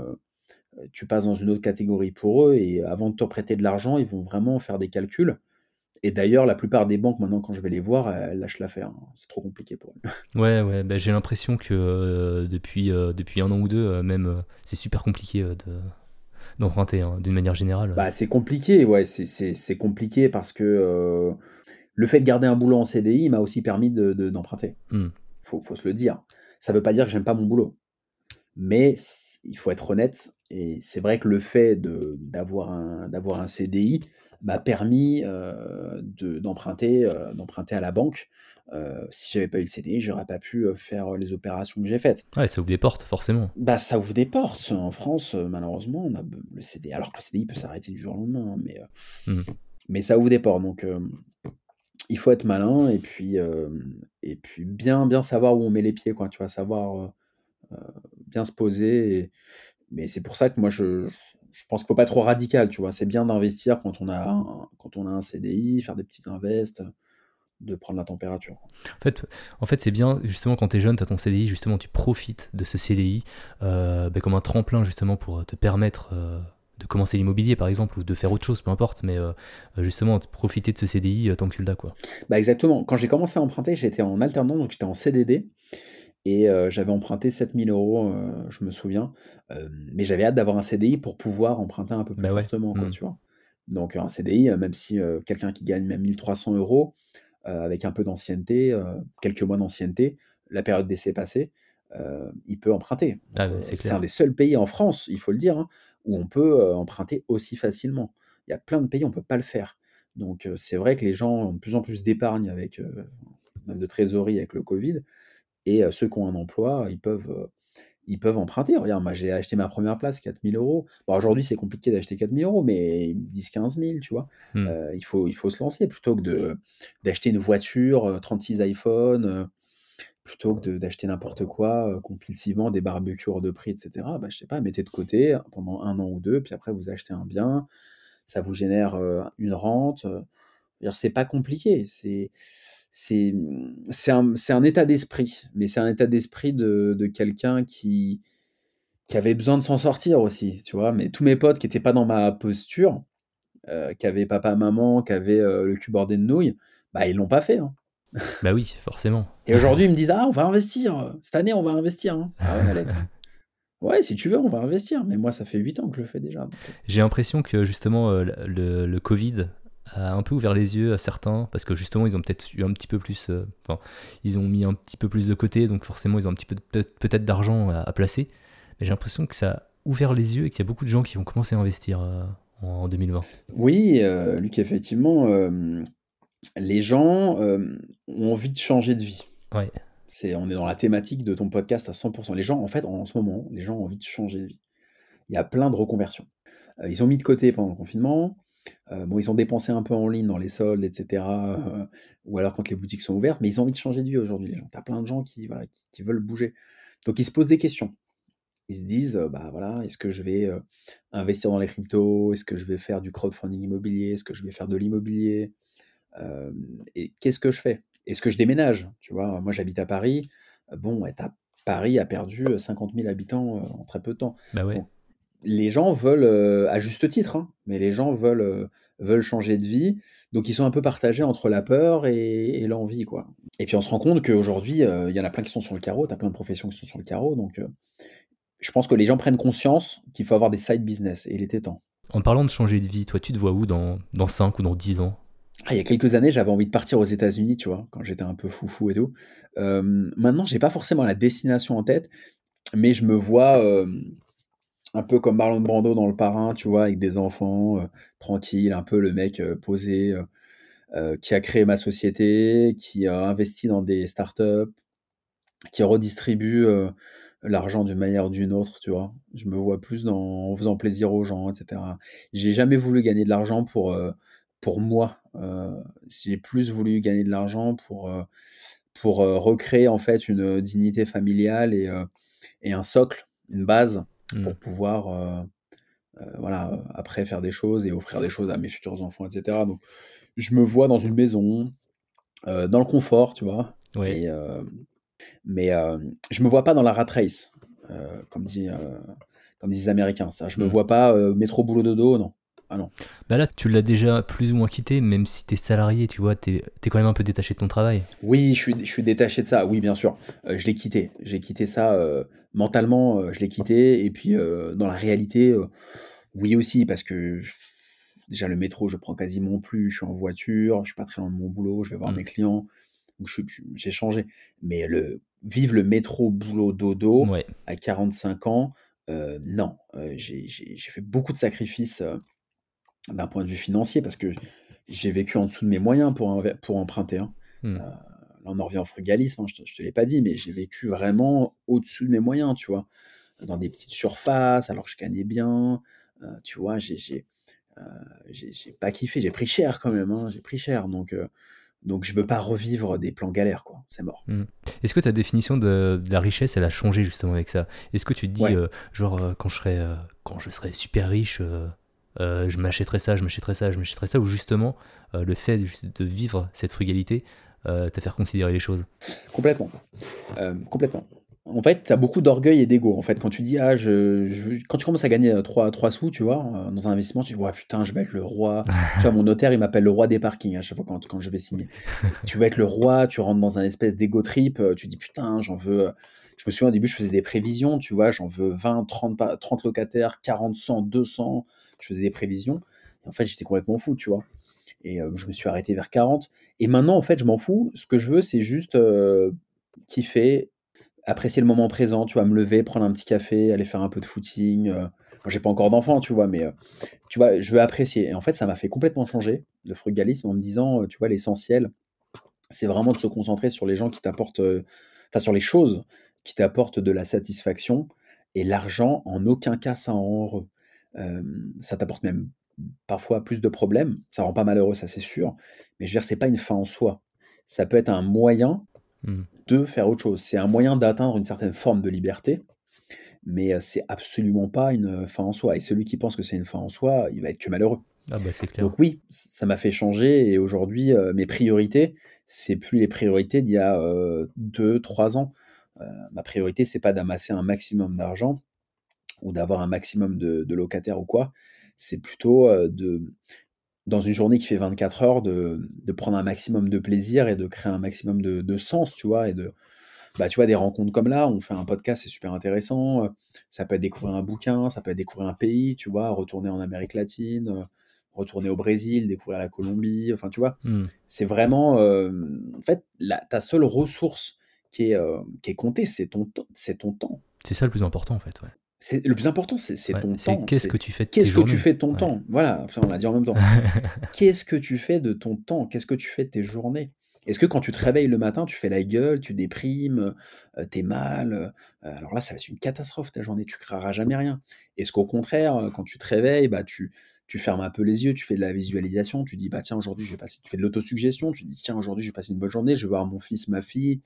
tu passes dans une autre catégorie pour eux et avant de te prêter de l'argent, ils vont vraiment faire des calculs et d'ailleurs, la plupart des banques, maintenant, quand je vais les voir, elles lâchent l'affaire, hein. C'est trop compliqué pour elles. Ouais, ouais, bah, j'ai l'impression que, heu, depuis, heu, depuis 1 an ou 2, heu, même, c'est super compliqué, de d'emprunter, hein, d'une manière générale. Bah, c'est compliqué, ouais, c'est compliqué parce que, le fait de garder un boulot en CDI m'a aussi permis de de d'emprunter. Mmh. Faut faut se le dire. Ça veut pas dire que j'aime pas mon boulot, mais il faut être honnête et c'est vrai que le fait de d'avoir un d'avoir un CDI m'a permis, d'emprunter, d'emprunter à la banque. Si j'avais pas eu le CDI, j'aurais pas pu, faire les opérations que j'ai faites. Ouais, ça ouvre des portes, forcément. Bah, ça ouvre des portes. En France, heu, malheureusement, on a le CD alors que le CDI peut s'arrêter du jour au lendemain, hein, mais, Mmh. mais ça ouvre des portes donc, il faut être malin et puis, et puis bien bien savoir où on met les pieds, quoi, tu vois? Savoir, heu, bien se poser et mais c'est pour ça que moi je je pense qu'il faut pas être trop radical, tu vois? C'est bien d'investir quand on a un quand on a un CDI, faire des petites invests, de prendre la température. En fait en fait, c'est bien justement quand tu es jeune, tu as ton CDI, justement tu profites de ce CDI, heu, bah, comme un tremplin justement pour, heu, te permettre, heu, de commencer l'immobilier par exemple ou de faire autre chose, peu importe, mais, justement profiter de ce CDI, tant que tu l'as, quoi. Bah, exactement. Quand j'ai commencé à emprunter, j'étais en alternance, donc j'étais en CDD et j'avais emprunté 7 000 €, heu, je me souviens, mais j'avais hâte d'avoir un CDI pour pouvoir emprunter un peu plus Bah, ouais. fortement, quoi, Mmh. tu vois? Donc un CDI, même si, quelqu'un qui gagne même 1 300 €, heu, avec un peu d'ancienneté, quelques mois d'ancienneté, la période d'essai passée, il peut emprunter. Ah, c'est un des seuls pays en France, il faut le dire, hein, où on peut, emprunter aussi facilement. Il y a plein de pays, on peut pas le faire. Donc c'est vrai que les gens ont de plus en plus d'épargne avec, même de trésorerie avec le covid et ceux qui ont un emploi, ils peuvent, ils peuvent emprunter. Regarde, moi, j'ai acheté ma 1re place, 4 000 €. Bon, aujourd'hui, c'est compliqué d'acheter 4 000 €, mais 10-15 000, tu vois? Mmh. Il faut il faut se lancer plutôt que d'acheter une voiture, heu, 36 iPhone, heu, plutôt que d'acheter n'importe quoi, compulsivement, des barbecues hors de prix et cetera. Bah, je sais pas, mettez de côté pendant 1 an ou 2, puis après vous achetez un bien, ça vous génère, une rente, c'est pas compliqué, c'est c'est, mmh, c'est un un état d'esprit, mais c'est un état d'esprit de de quelqu'un qui qui avait besoin de s'en sortir aussi, tu vois? Mais tous mes potes qui étaient pas dans ma posture, heu, qui avaient papa, maman, qui avaient, heu, le cul bordé de nouilles, bah, ils l'ont pas fait, hein. Bah, oui, forcément. Et aujourd'hui, ils me disent: «Ah, on va investir, cette année, on va investir, hein». Ah ouais, Alex? Ouais, si tu veux, on va investir. Mais moi, ça fait 8 ans que je le fais déjà. J'ai l'impression que justement, le, le, Covid a un peu ouvert les yeux à certains, parce que justement, ils ont peut-être eu un petit peu plus. Enfin, ils ont mis un petit peu plus de côté, donc forcément, ils ont un petit peu peut-être d'argent à, placer. Mais j'ai l'impression que ça a ouvert les yeux et qu'il y a beaucoup de gens qui vont commencer à investir en 2020. Oui, Luc, effectivement, les gens ont envie de changer de vie. Ouais. C'est, on est dans la thématique de ton podcast à 100%. Les gens, en fait, en ce moment, les gens ont envie de changer de vie. Il y a plein de reconversions. ils ont mis de côté pendant le confinement. Bon, ils ont dépensé un peu en ligne dans les soldes, etc. ou alors quand les boutiques sont ouvertes, mais ils ont envie de changer de vie aujourd'hui, les gens. Tu as plein de gens qui, qui, veulent bouger. Donc ils se posent des questions ils se disent, bah voilà, est-ce que je vais investir dans les cryptos? Est-ce que je vais faire du crowdfunding immobilier? Est-ce que je vais faire de l'immobilier? Et qu'est-ce que je fais? Est-ce que je déménage? Tu vois, moi j'habite à Paris. Bon, Paris a perdu 50 000 habitants en très peu de temps. Bah ouais. Les gens veulent, à juste titre, hein, mais les gens veulent, veulent changer de vie. Donc ils sont un peu partagés entre la peur et, l'envie, quoi. Et puis on se rend compte qu'aujourd'hui, il y en a plein qui sont sur le carreau, tu as plein de professions qui sont sur le carreau, donc je pense que les gens prennent conscience qu'il faut avoir des side business, et il était temps. En parlant de changer de vie, toi, tu te vois où dans, dans 5 ou dans 10 ans? Ah, il y a quelques années, j'avais envie de partir aux États-Unis, tu vois, quand j'étais un peu foufou et tout. Euh, maintenant, j'ai pas forcément la destination en tête, mais je me vois euh, un peu comme Marlon Brando dans Le Parrain, tu vois, avec des enfants, euh, tranquille, un peu le mec euh, posé, qui a créé ma société, qui a investi dans des startups, qui redistribue l'argent d'une manière ou d'une autre, tu vois. Je me vois plus en faisant plaisir aux gens, etc. J'ai jamais voulu gagner de l'argent pour, euh, pour moi. Euh, j'ai plus voulu gagner de l'argent pour, euh, pour recréer en fait une dignité familiale et, et un socle, une base mmh. pour pouvoir voilà, après faire des choses et offrir des choses à mes futurs enfants, etc. Donc je me vois dans une maison, dans le confort, tu vois. Oui. Mais euh, je me vois pas dans la rat race, euh, comme, dit, euh, comme disent les Américains. Ça. Je me mm. vois pas métro boulot dodo, non. Ah non. Bah là, tu l'as déjà plus ou moins quitté, même si tu es salarié, tu vois, tu es, quand même un peu détaché de ton travail. Oui, je suis, je suis détaché de ça, oui, bien sûr. je l'ai quitté. J'ai quitté ça mentalement, je l'ai quitté. Et puis, dans la réalité, oui aussi, parce que déjà le métro, je prends quasiment plus. Je suis en voiture, je suis pas très loin de mon boulot, je vais voir mm. mes clients j'ai changé. Mais le, vivre le métro, boulot, dodo à 45 ans, euh, non. Euh, j'ai fait beaucoup de sacrifices euh, d'un point de vue financier parce que j'ai vécu en dessous de mes moyens pour, pour emprunter. Hein. Mmh. là, on en revient au frugalisme, hein, je, ne te l'ai pas dit, mais j'ai vécu vraiment au-dessus de mes moyens, tu vois. Dans des petites surfaces, alors que je gagnais bien. tu vois, j'ai pas kiffé, j'ai pris cher quand même, hein, j'ai pris cher. Donc, donc je veux pas revivre des plans galères, quoi. C'est mort. Mmh. Est-ce que ta définition de, la richesse, elle a changé justement avec ça? Est-ce que tu te dis, euh, genre, euh, quand, je serai, euh, quand je serai super riche, je m'achèterai ça, je m'achèterai ça, je m'achèterai ça, ou justement, le fait de vivre cette frugalité t'a fait considérer les choses Complètement. complètement en fait, tu as beaucoup d'orgueil et d'ego. En fait, quand tu dis, ah, je, quand tu commences à gagner 3, 3 sous, tu vois, euh, dans un investissement, tu dis, ouais, putain, je vais être le roi. tu vois, mon notaire, il m'appelle le roi des parkings à chaque fois quand, quand je vais signer. tu veux être le roi, tu rentres dans un espèce d'ego trip, euh, tu dis, putain, j'en veux. Euh, je me souviens au début, je faisais des prévisions, tu vois, j'en veux 20, 30, 30 locataires, 40, 100, 200. Je faisais des prévisions. Et en fait, j'étais complètement fou, tu vois. Et je me suis arrêté vers 40. Et maintenant, en fait, je m'en fous. Ce que je veux, c'est juste kiffer, apprécier le moment présent, tu vois, me lever, prendre un petit café, aller faire un peu de footing. Euh. j'ai pas encore d'enfant, tu vois, mais euh, tu vois, je veux apprécier. Et en fait, ça m'a fait complètement changer le frugalisme en me disant, euh, tu vois, l'essentiel, c'est vraiment de se concentrer sur les gens qui t'apportent, enfin, sur les choses qui t'apportent de la satisfaction. Et l'argent, en aucun cas, ça rend heureux. Ça t'apporte même parfois plus de problèmes. Ça rend pas malheureux, ça c'est sûr. Mais je veux dire, c'est pas une fin en soi. Ça peut être un moyen Mmh. de faire autre chose. C'est un moyen d'atteindre une certaine forme de liberté, mais c'est absolument pas une fin en soi. Et celui qui pense que c'est une fin en soi, il va être que malheureux. Ah bah clair. Donc oui, ça m'a fait changer et aujourd'hui, euh, mes priorités, c'est plus les priorités d'il y a 2-3 euh, ans. ma priorité, c'est pas d'amasser un maximum d'argent ou d'avoir un maximum de, de, locataires ou quoi. C'est plutôt de, dans une journée qui fait 24 heures, de, de, prendre un maximum de plaisir et de créer un maximum de, de sens, tu vois, et de, bah, tu vois, des rencontres comme là, on fait un podcast, c'est super intéressant. Ça peut être découvrir un bouquin, ça peut être découvrir un pays, tu vois, retourner en Amérique latine, retourner au Brésil, découvrir la Colombie, enfin, tu vois. Hmm. C'est vraiment, euh, en fait, la, ta seule ressource qui est, euh, qui est comptée, c'est ton, c'est ton temps. C'est ça le plus important en fait. Ouais. C'est, le plus important, c'est, Ouais, ton temps. qu'est-ce que tu fais de Qu'est-ce que tu fais de ton Ouais. temps? Voilà, on l'a dit en même temps. Qu'est-ce que tu fais de ton temps? Qu'est-ce que tu fais de tes journées? Est-ce que quand tu te réveilles le matin, tu fais la gueule, tu déprimes, euh, t'es mal euh, Alors là, ça va être une catastrophe ta journée, tu créeras jamais rien. Est-ce qu'au contraire, euh, quand tu te réveilles, bah, tu, tu fermes un peu les yeux, tu fais de la visualisation, tu dis, bah tiens, aujourd'hui, je vais passer, tu fais de l'autosuggestion, tu dis, tiens, aujourd'hui, je vais passer une bonne journée, je vais voir mon fils, ma fille,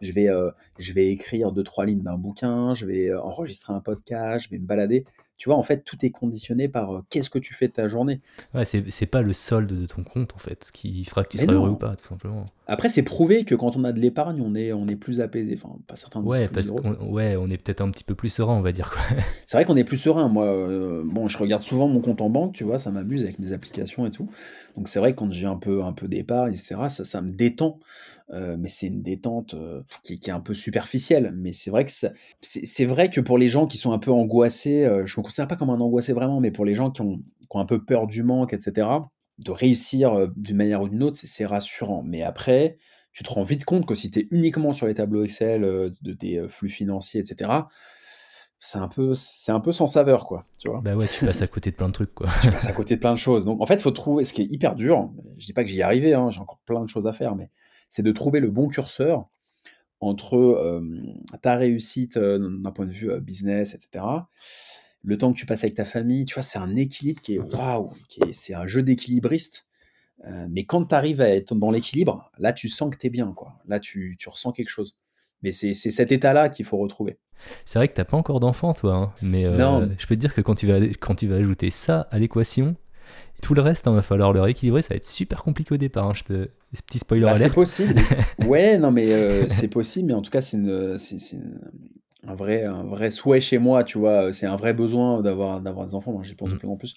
je vais, euh, je vais écrire deux, trois lignes d'un bouquin, je vais euh, enregistrer un podcast, je vais me balader. Tu vois, en fait, tout est conditionné par euh, qu'est-ce que tu fais de ta journée. Ouais, c'est pas le solde de ton compte en fait qui fera que tu Mais seras heureux ou pas, tout simplement. Après, c'est prouvé que quand on a de l'épargne, on est, on est plus apaisé. Enfin, pas certains Ouais, parce qu'on ouais, on est peut-être un petit peu plus serein, on va dire quoi. C'est vrai qu'on est plus serein. Moi, euh, bon, je regarde souvent mon compte en banque, tu vois, ça m'amuse avec mes applications et tout. Donc c'est vrai que quand j'ai un peu, un peu d'épargne, etc., ça, ça me détend. Euh, mais c'est une détente euh, qui, qui est un peu superficielle. Mais c'est vrai que c'est vrai que pour les gens qui sont un peu angoissés, euh, je me considère pas comme un angoissé vraiment, mais pour les gens qui ont, qui ont un peu peur du manque, etc., de réussir euh, d'une manière ou d'une autre, c'est rassurant. Mais après, tu te rends vite compte que si tu es uniquement sur les tableaux Excel de tes flux financiers, etc., c'est un peu, c'est un peu sans saveur, quoi. Tu vois bah ouais, tu passes à côté de plein de trucs quoi. tu passes à côté de plein de choses. Donc, en fait, il faut trouver ce qui est hyper dur. Je dis pas que j'y ai arrivé, hein, j'ai encore plein de choses à faire, mais c'est de trouver le bon curseur entre euh, ta réussite euh, d'un point de vue euh, business, etc. Le temps que tu passes avec ta famille, tu vois, c'est un équilibre qui est waouh, c'est un jeu d'équilibriste. Mais quand tu arrives à être dans l'équilibre, là, tu sens que tu es bien, quoi. Là, tu, tu ressens quelque chose. Mais c'est cet état-là qu'il faut retrouver. C'est vrai que t'as pas encore d'enfant toi, hein, mais euh, Non. je peux te dire que quand tu vas quand tu vas ajouter ça à l'équation, tout le reste, il va falloir le rééquilibrer, ça va être super compliqué au départ. hein, je te petit spoiler Bah, c'est alert. possible. Ouais, non, mais euh, c'est possible, mais en tout cas, c'est une, c'est, c'est une- un vrai, un vrai souhait chez moi, tu vois. C'est un vrai besoin d'avoir, d'avoir des enfants. Moi, j'y pense de Mm. plus en plus.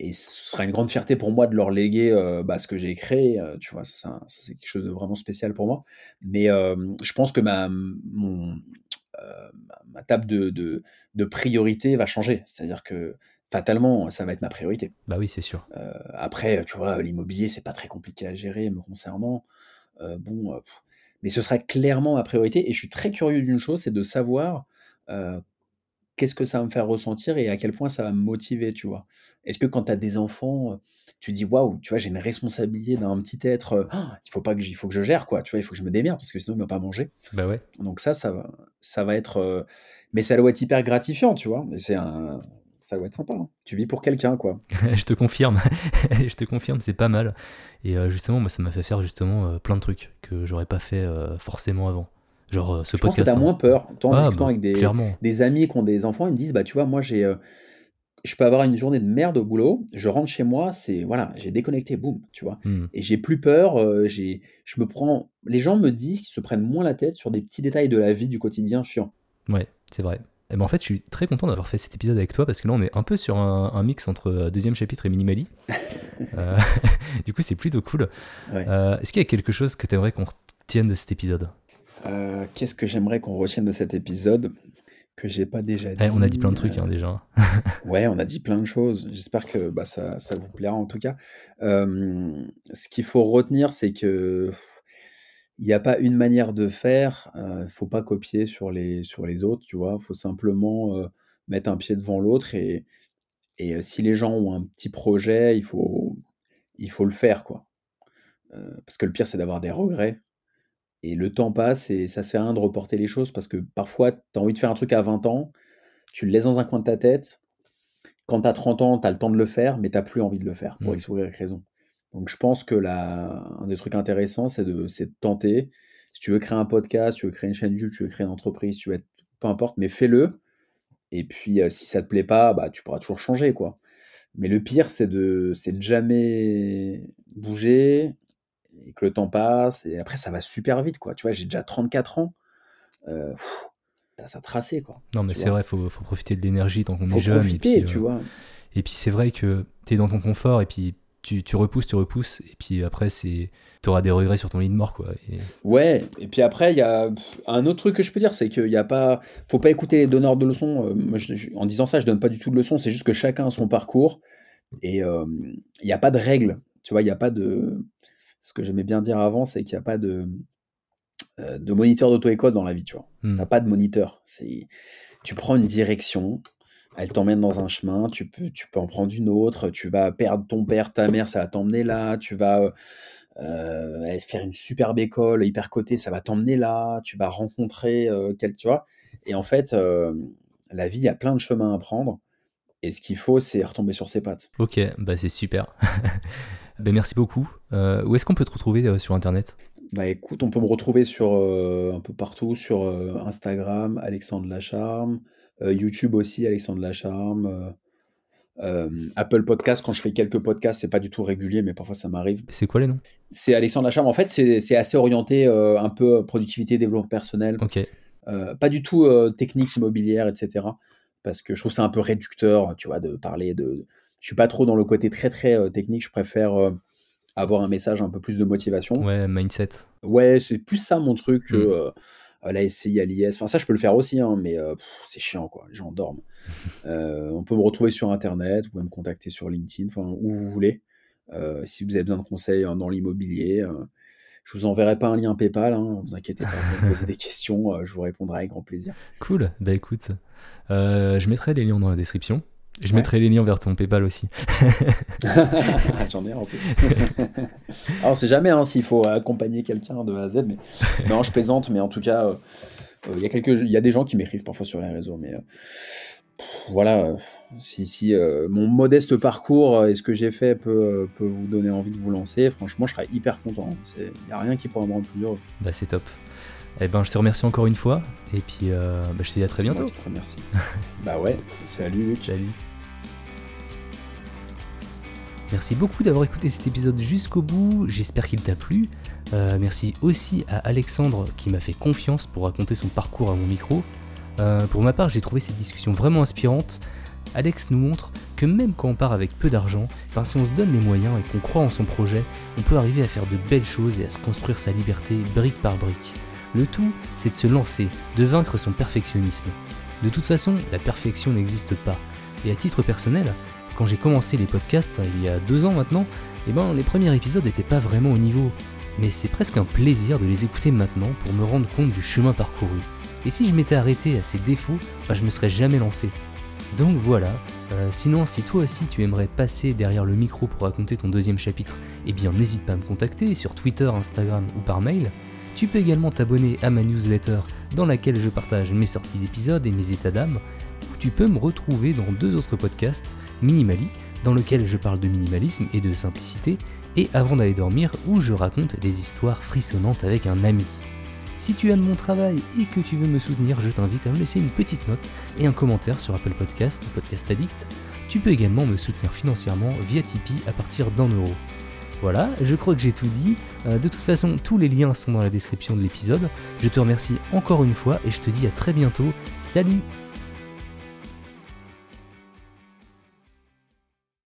Et ce sera une grande fierté pour moi de leur léguer euh, bah, ce que j'ai créé. euh, tu vois, ça, c'est ça, c'est quelque chose de vraiment spécial pour moi. Mais euh, je pense que ma, mon, euh, ma- ma table de, de, de priorité va changer. C'est-à-dire que fatalement, ça va être ma priorité. Bah oui, c'est sûr. Euh, après, tu vois, l'immobilier, c'est pas très compliqué à gérer me concernant. Euh, bon, euh, pff, mais ce sera clairement ma priorité. Et je suis très curieux d'une chose, c'est de savoir euh, qu'est-ce que ça va me faire ressentir et à quel point ça va me motiver, tu vois. Est-ce que quand tu as des enfants, tu dis waouh, tu vois, j'ai une responsabilité d'un petit être, Ah, il faut pas que il faut que je gère quoi, tu vois, il faut que je me démerde parce que sinon il va pas manger. Bah ouais. Donc ça, ça va, ça va être, mais ça doit être hyper gratifiant, tu vois. C'est un, ça doit être sympa. hein. Tu vis pour quelqu'un, quoi. je te confirme, je te confirme, c'est pas mal. Et euh, justement, moi, ça m'a fait faire justement euh, plein de trucs que j'aurais pas fait euh, forcément avant. Genre ce Je pense que podcast. tu as hein. moins peur. Toi, en Ah, discutant bah, avec des, des amis qui ont des enfants, ils me disent, bah tu vois, moi j'ai, je peux avoir une journée de merde au boulot, je rentre chez moi, c'est voilà, j'ai déconnecté, boum, tu vois. Hmm. Et j'ai plus peur, j'ai, je me prends, les gens me disent qu'ils se prennent moins la tête sur des petits détails de la vie du quotidien chiant. Ouais, c'est vrai. Et ben en fait, je suis très content d'avoir fait cet épisode avec toi parce que là, on est un peu sur un, un mix entre euh, deuxième chapitre et Minimali. Euh, du coup, c'est plutôt cool. Ouais. Euh, Est-ce qu'il y a quelque chose que tu aimerais qu'on retienne de cet épisode? Euh, Qu'est-ce que j'aimerais qu'on retienne de cet épisode? Que j'ai pas déjà dit Eh, On a dit plein de trucs hein, déjà. Ouais, on a dit plein de choses. J'espère que bah, ça, ça vous plaira en tout cas. Ce qu'il faut retenir, c'est que il n'y a pas une manière de faire. Il ne faut pas copier sur les, sur les autres, tu vois. Il faut simplement euh, mettre un pied devant l'autre et, et euh, si les gens ont un petit projet, il faut, il faut le faire, quoi. Euh, parce que le pire, c'est d'avoir des regrets. Et le temps passe et ça sert à rien de reporter les choses parce que parfois, tu as envie de faire un truc à 20 ans, tu le laisses dans un coin de ta tête. Quand tu as 30 ans, tu as le temps de le faire, mais tu plus envie de le faire pour Mm. X ou Y raison. Donc je pense que la, un des trucs intéressants, c'est de, de tenter. Si tu veux créer un podcast, tu veux créer une chaîne YouTube, tu veux créer une entreprise, tu veux être, peu importe, mais fais-le. Et puis euh, si ça te plaît pas, bah, tu pourras toujours changer, quoi. Mais le pire, c'est de, c'est de jamais bouger et que le temps passe. Et après, ça va super vite, quoi. Tu vois, j'ai déjà 34 ans. Euh, pff, ça, tracé, quoi. Non, mais c'est vrai, faut, faut profiter de l'énergie tant qu'on est jeune. profiter, et puis, tu euh, vois. Et puis c'est vrai que tu es dans ton confort et puis tu, tu repousses, tu repousses, et puis après, c'est auras des regrets sur ton lit de mort, quoi. Ouais, et puis après, il y a un autre truc que je peux dire, c'est qu'il n'y a pas. Faut pas écouter les donneurs de leçons. Euh, en disant ça, je donne pas du tout de leçons, c'est juste que chacun a son parcours, et euh, il n'y a pas de règles. Tu vois, il n'y a pas de. Ce que j'aimais bien dire avant, c'est qu'il n'y a pas de. Euh, de moniteur d'auto-école dans la vie, tu vois. Hmm. T'as pas de moniteur. C'est, tu prends une direction, elle t'emmène dans un chemin, tu peux, tu peux en prendre une autre, tu vas perdre ton père, ta mère, ça va t'emmener là, tu vas euh, faire une superbe école hyper cotée, ça va t'emmener là, tu vas rencontrer euh, quel, tu vois. Et en fait, euh, la vie, il y a plein de chemins à prendre. Et ce qu'il faut, c'est retomber sur ses pattes. Ok, bah c'est super. ben, merci beaucoup. où est-ce qu'on peut te retrouver sur Internet? Bah écoute, on peut me retrouver sur un peu partout, sur Instagram, Alexandre Lacharme, YouTube aussi, Alexandre Lacharme. Euh, Apple Podcast, quand je fais quelques podcasts, c'est pas du tout régulier, mais parfois ça m'arrive. C'est quoi les noms? C'est Alexandre Lacharme. En fait, c'est assez orienté euh, un peu productivité, développement personnel. Ok. Euh, pas du tout technique immobilière, etc. Parce que je trouve ça un peu réducteur, tu vois, de parler de. Je suis pas trop dans le côté très très technique. Je préfère avoir un message un peu plus de motivation. Ouais, mindset. Ouais, c'est plus ça mon truc. Mm à la SCI, à l'IS. Enfin, ça, je peux le faire aussi, hein, mais euh, c'est chiant, quoi. Les gens dorment. Euh, on peut me retrouver sur Internet, vous pouvez me contacter sur LinkedIn, enfin, où vous voulez. Euh, si vous avez besoin de conseils hein, dans l'immobilier, je vous enverrai pas un lien PayPal, hein, vous inquiétez pas, vous posez des questions, je vous répondrai avec grand plaisir. Cool, bah écoute, je mettrai les liens dans la description. Je mettrai les liens vers ton PayPal aussi. J'en ai en plus. Alors, on sait jamais hein, s'il faut accompagner quelqu'un de A à Z, mais non, je plaisante, mais en tout cas, euh, euh, il y, a quelques... y a des gens qui m'écrivent parfois sur les réseaux, mais euh, voilà, si, si mon modeste parcours et ce que j'ai fait peut, peut, vous donner envie de vous lancer, franchement, je serais hyper content. Il n'y a rien qui pourrait me rendre plus heureux. Bah, c'est top. Eh ben, je te remercie encore une fois. Et puis, euh, bah, je te dis à très bientôt. je te remercie. bah ouais, salut. Salut. Merci beaucoup d'avoir écouté cet épisode jusqu'au bout. J'espère qu'il t'a plu. Euh, merci aussi à Alexandre qui m'a fait confiance pour raconter son parcours à mon micro. Euh, pour ma part, j'ai trouvé cette discussion vraiment inspirante. Alex nous montre que même quand on part avec peu d'argent, ben, si on se donne les moyens et qu'on croit en son projet, on peut arriver à faire de belles choses et à se construire sa liberté brique par brique. Le tout, c'est de se lancer, de vaincre son perfectionnisme. De toute façon, la perfection n'existe pas. Et à titre personnel, quand j'ai commencé les podcasts il y a deux ans maintenant, eh ben, les premiers épisodes n'étaient pas vraiment au niveau. Mais c'est presque un plaisir de les écouter maintenant pour me rendre compte du chemin parcouru. Et si je m'étais arrêté à ces défauts, ben, je me serais jamais lancé. Donc voilà, euh, sinon si toi aussi tu aimerais passer derrière le micro pour raconter ton deuxième chapitre, eh bien n'hésite pas à me contacter sur Twitter, Instagram ou par mail. Tu peux également t'abonner à ma newsletter dans laquelle je partage mes sorties d'épisodes et mes états d'âme. Tu peux me retrouver dans deux autres podcasts, Minimali, dans lequel je parle de minimalisme et de simplicité, et Avant d'aller dormir, où je raconte des histoires frissonnantes avec un ami. Si tu aimes mon travail et que tu veux me soutenir, je t'invite à me laisser une petite note et un commentaire sur Apple Podcast ou Podcast Addict. Tu peux également me soutenir financièrement via Tipeee à partir d'un euro. Voilà, je crois que j'ai tout dit. Euh, de toute façon, tous les liens sont dans la description de l'épisode. Je te remercie encore une fois et je te dis à très bientôt. Salut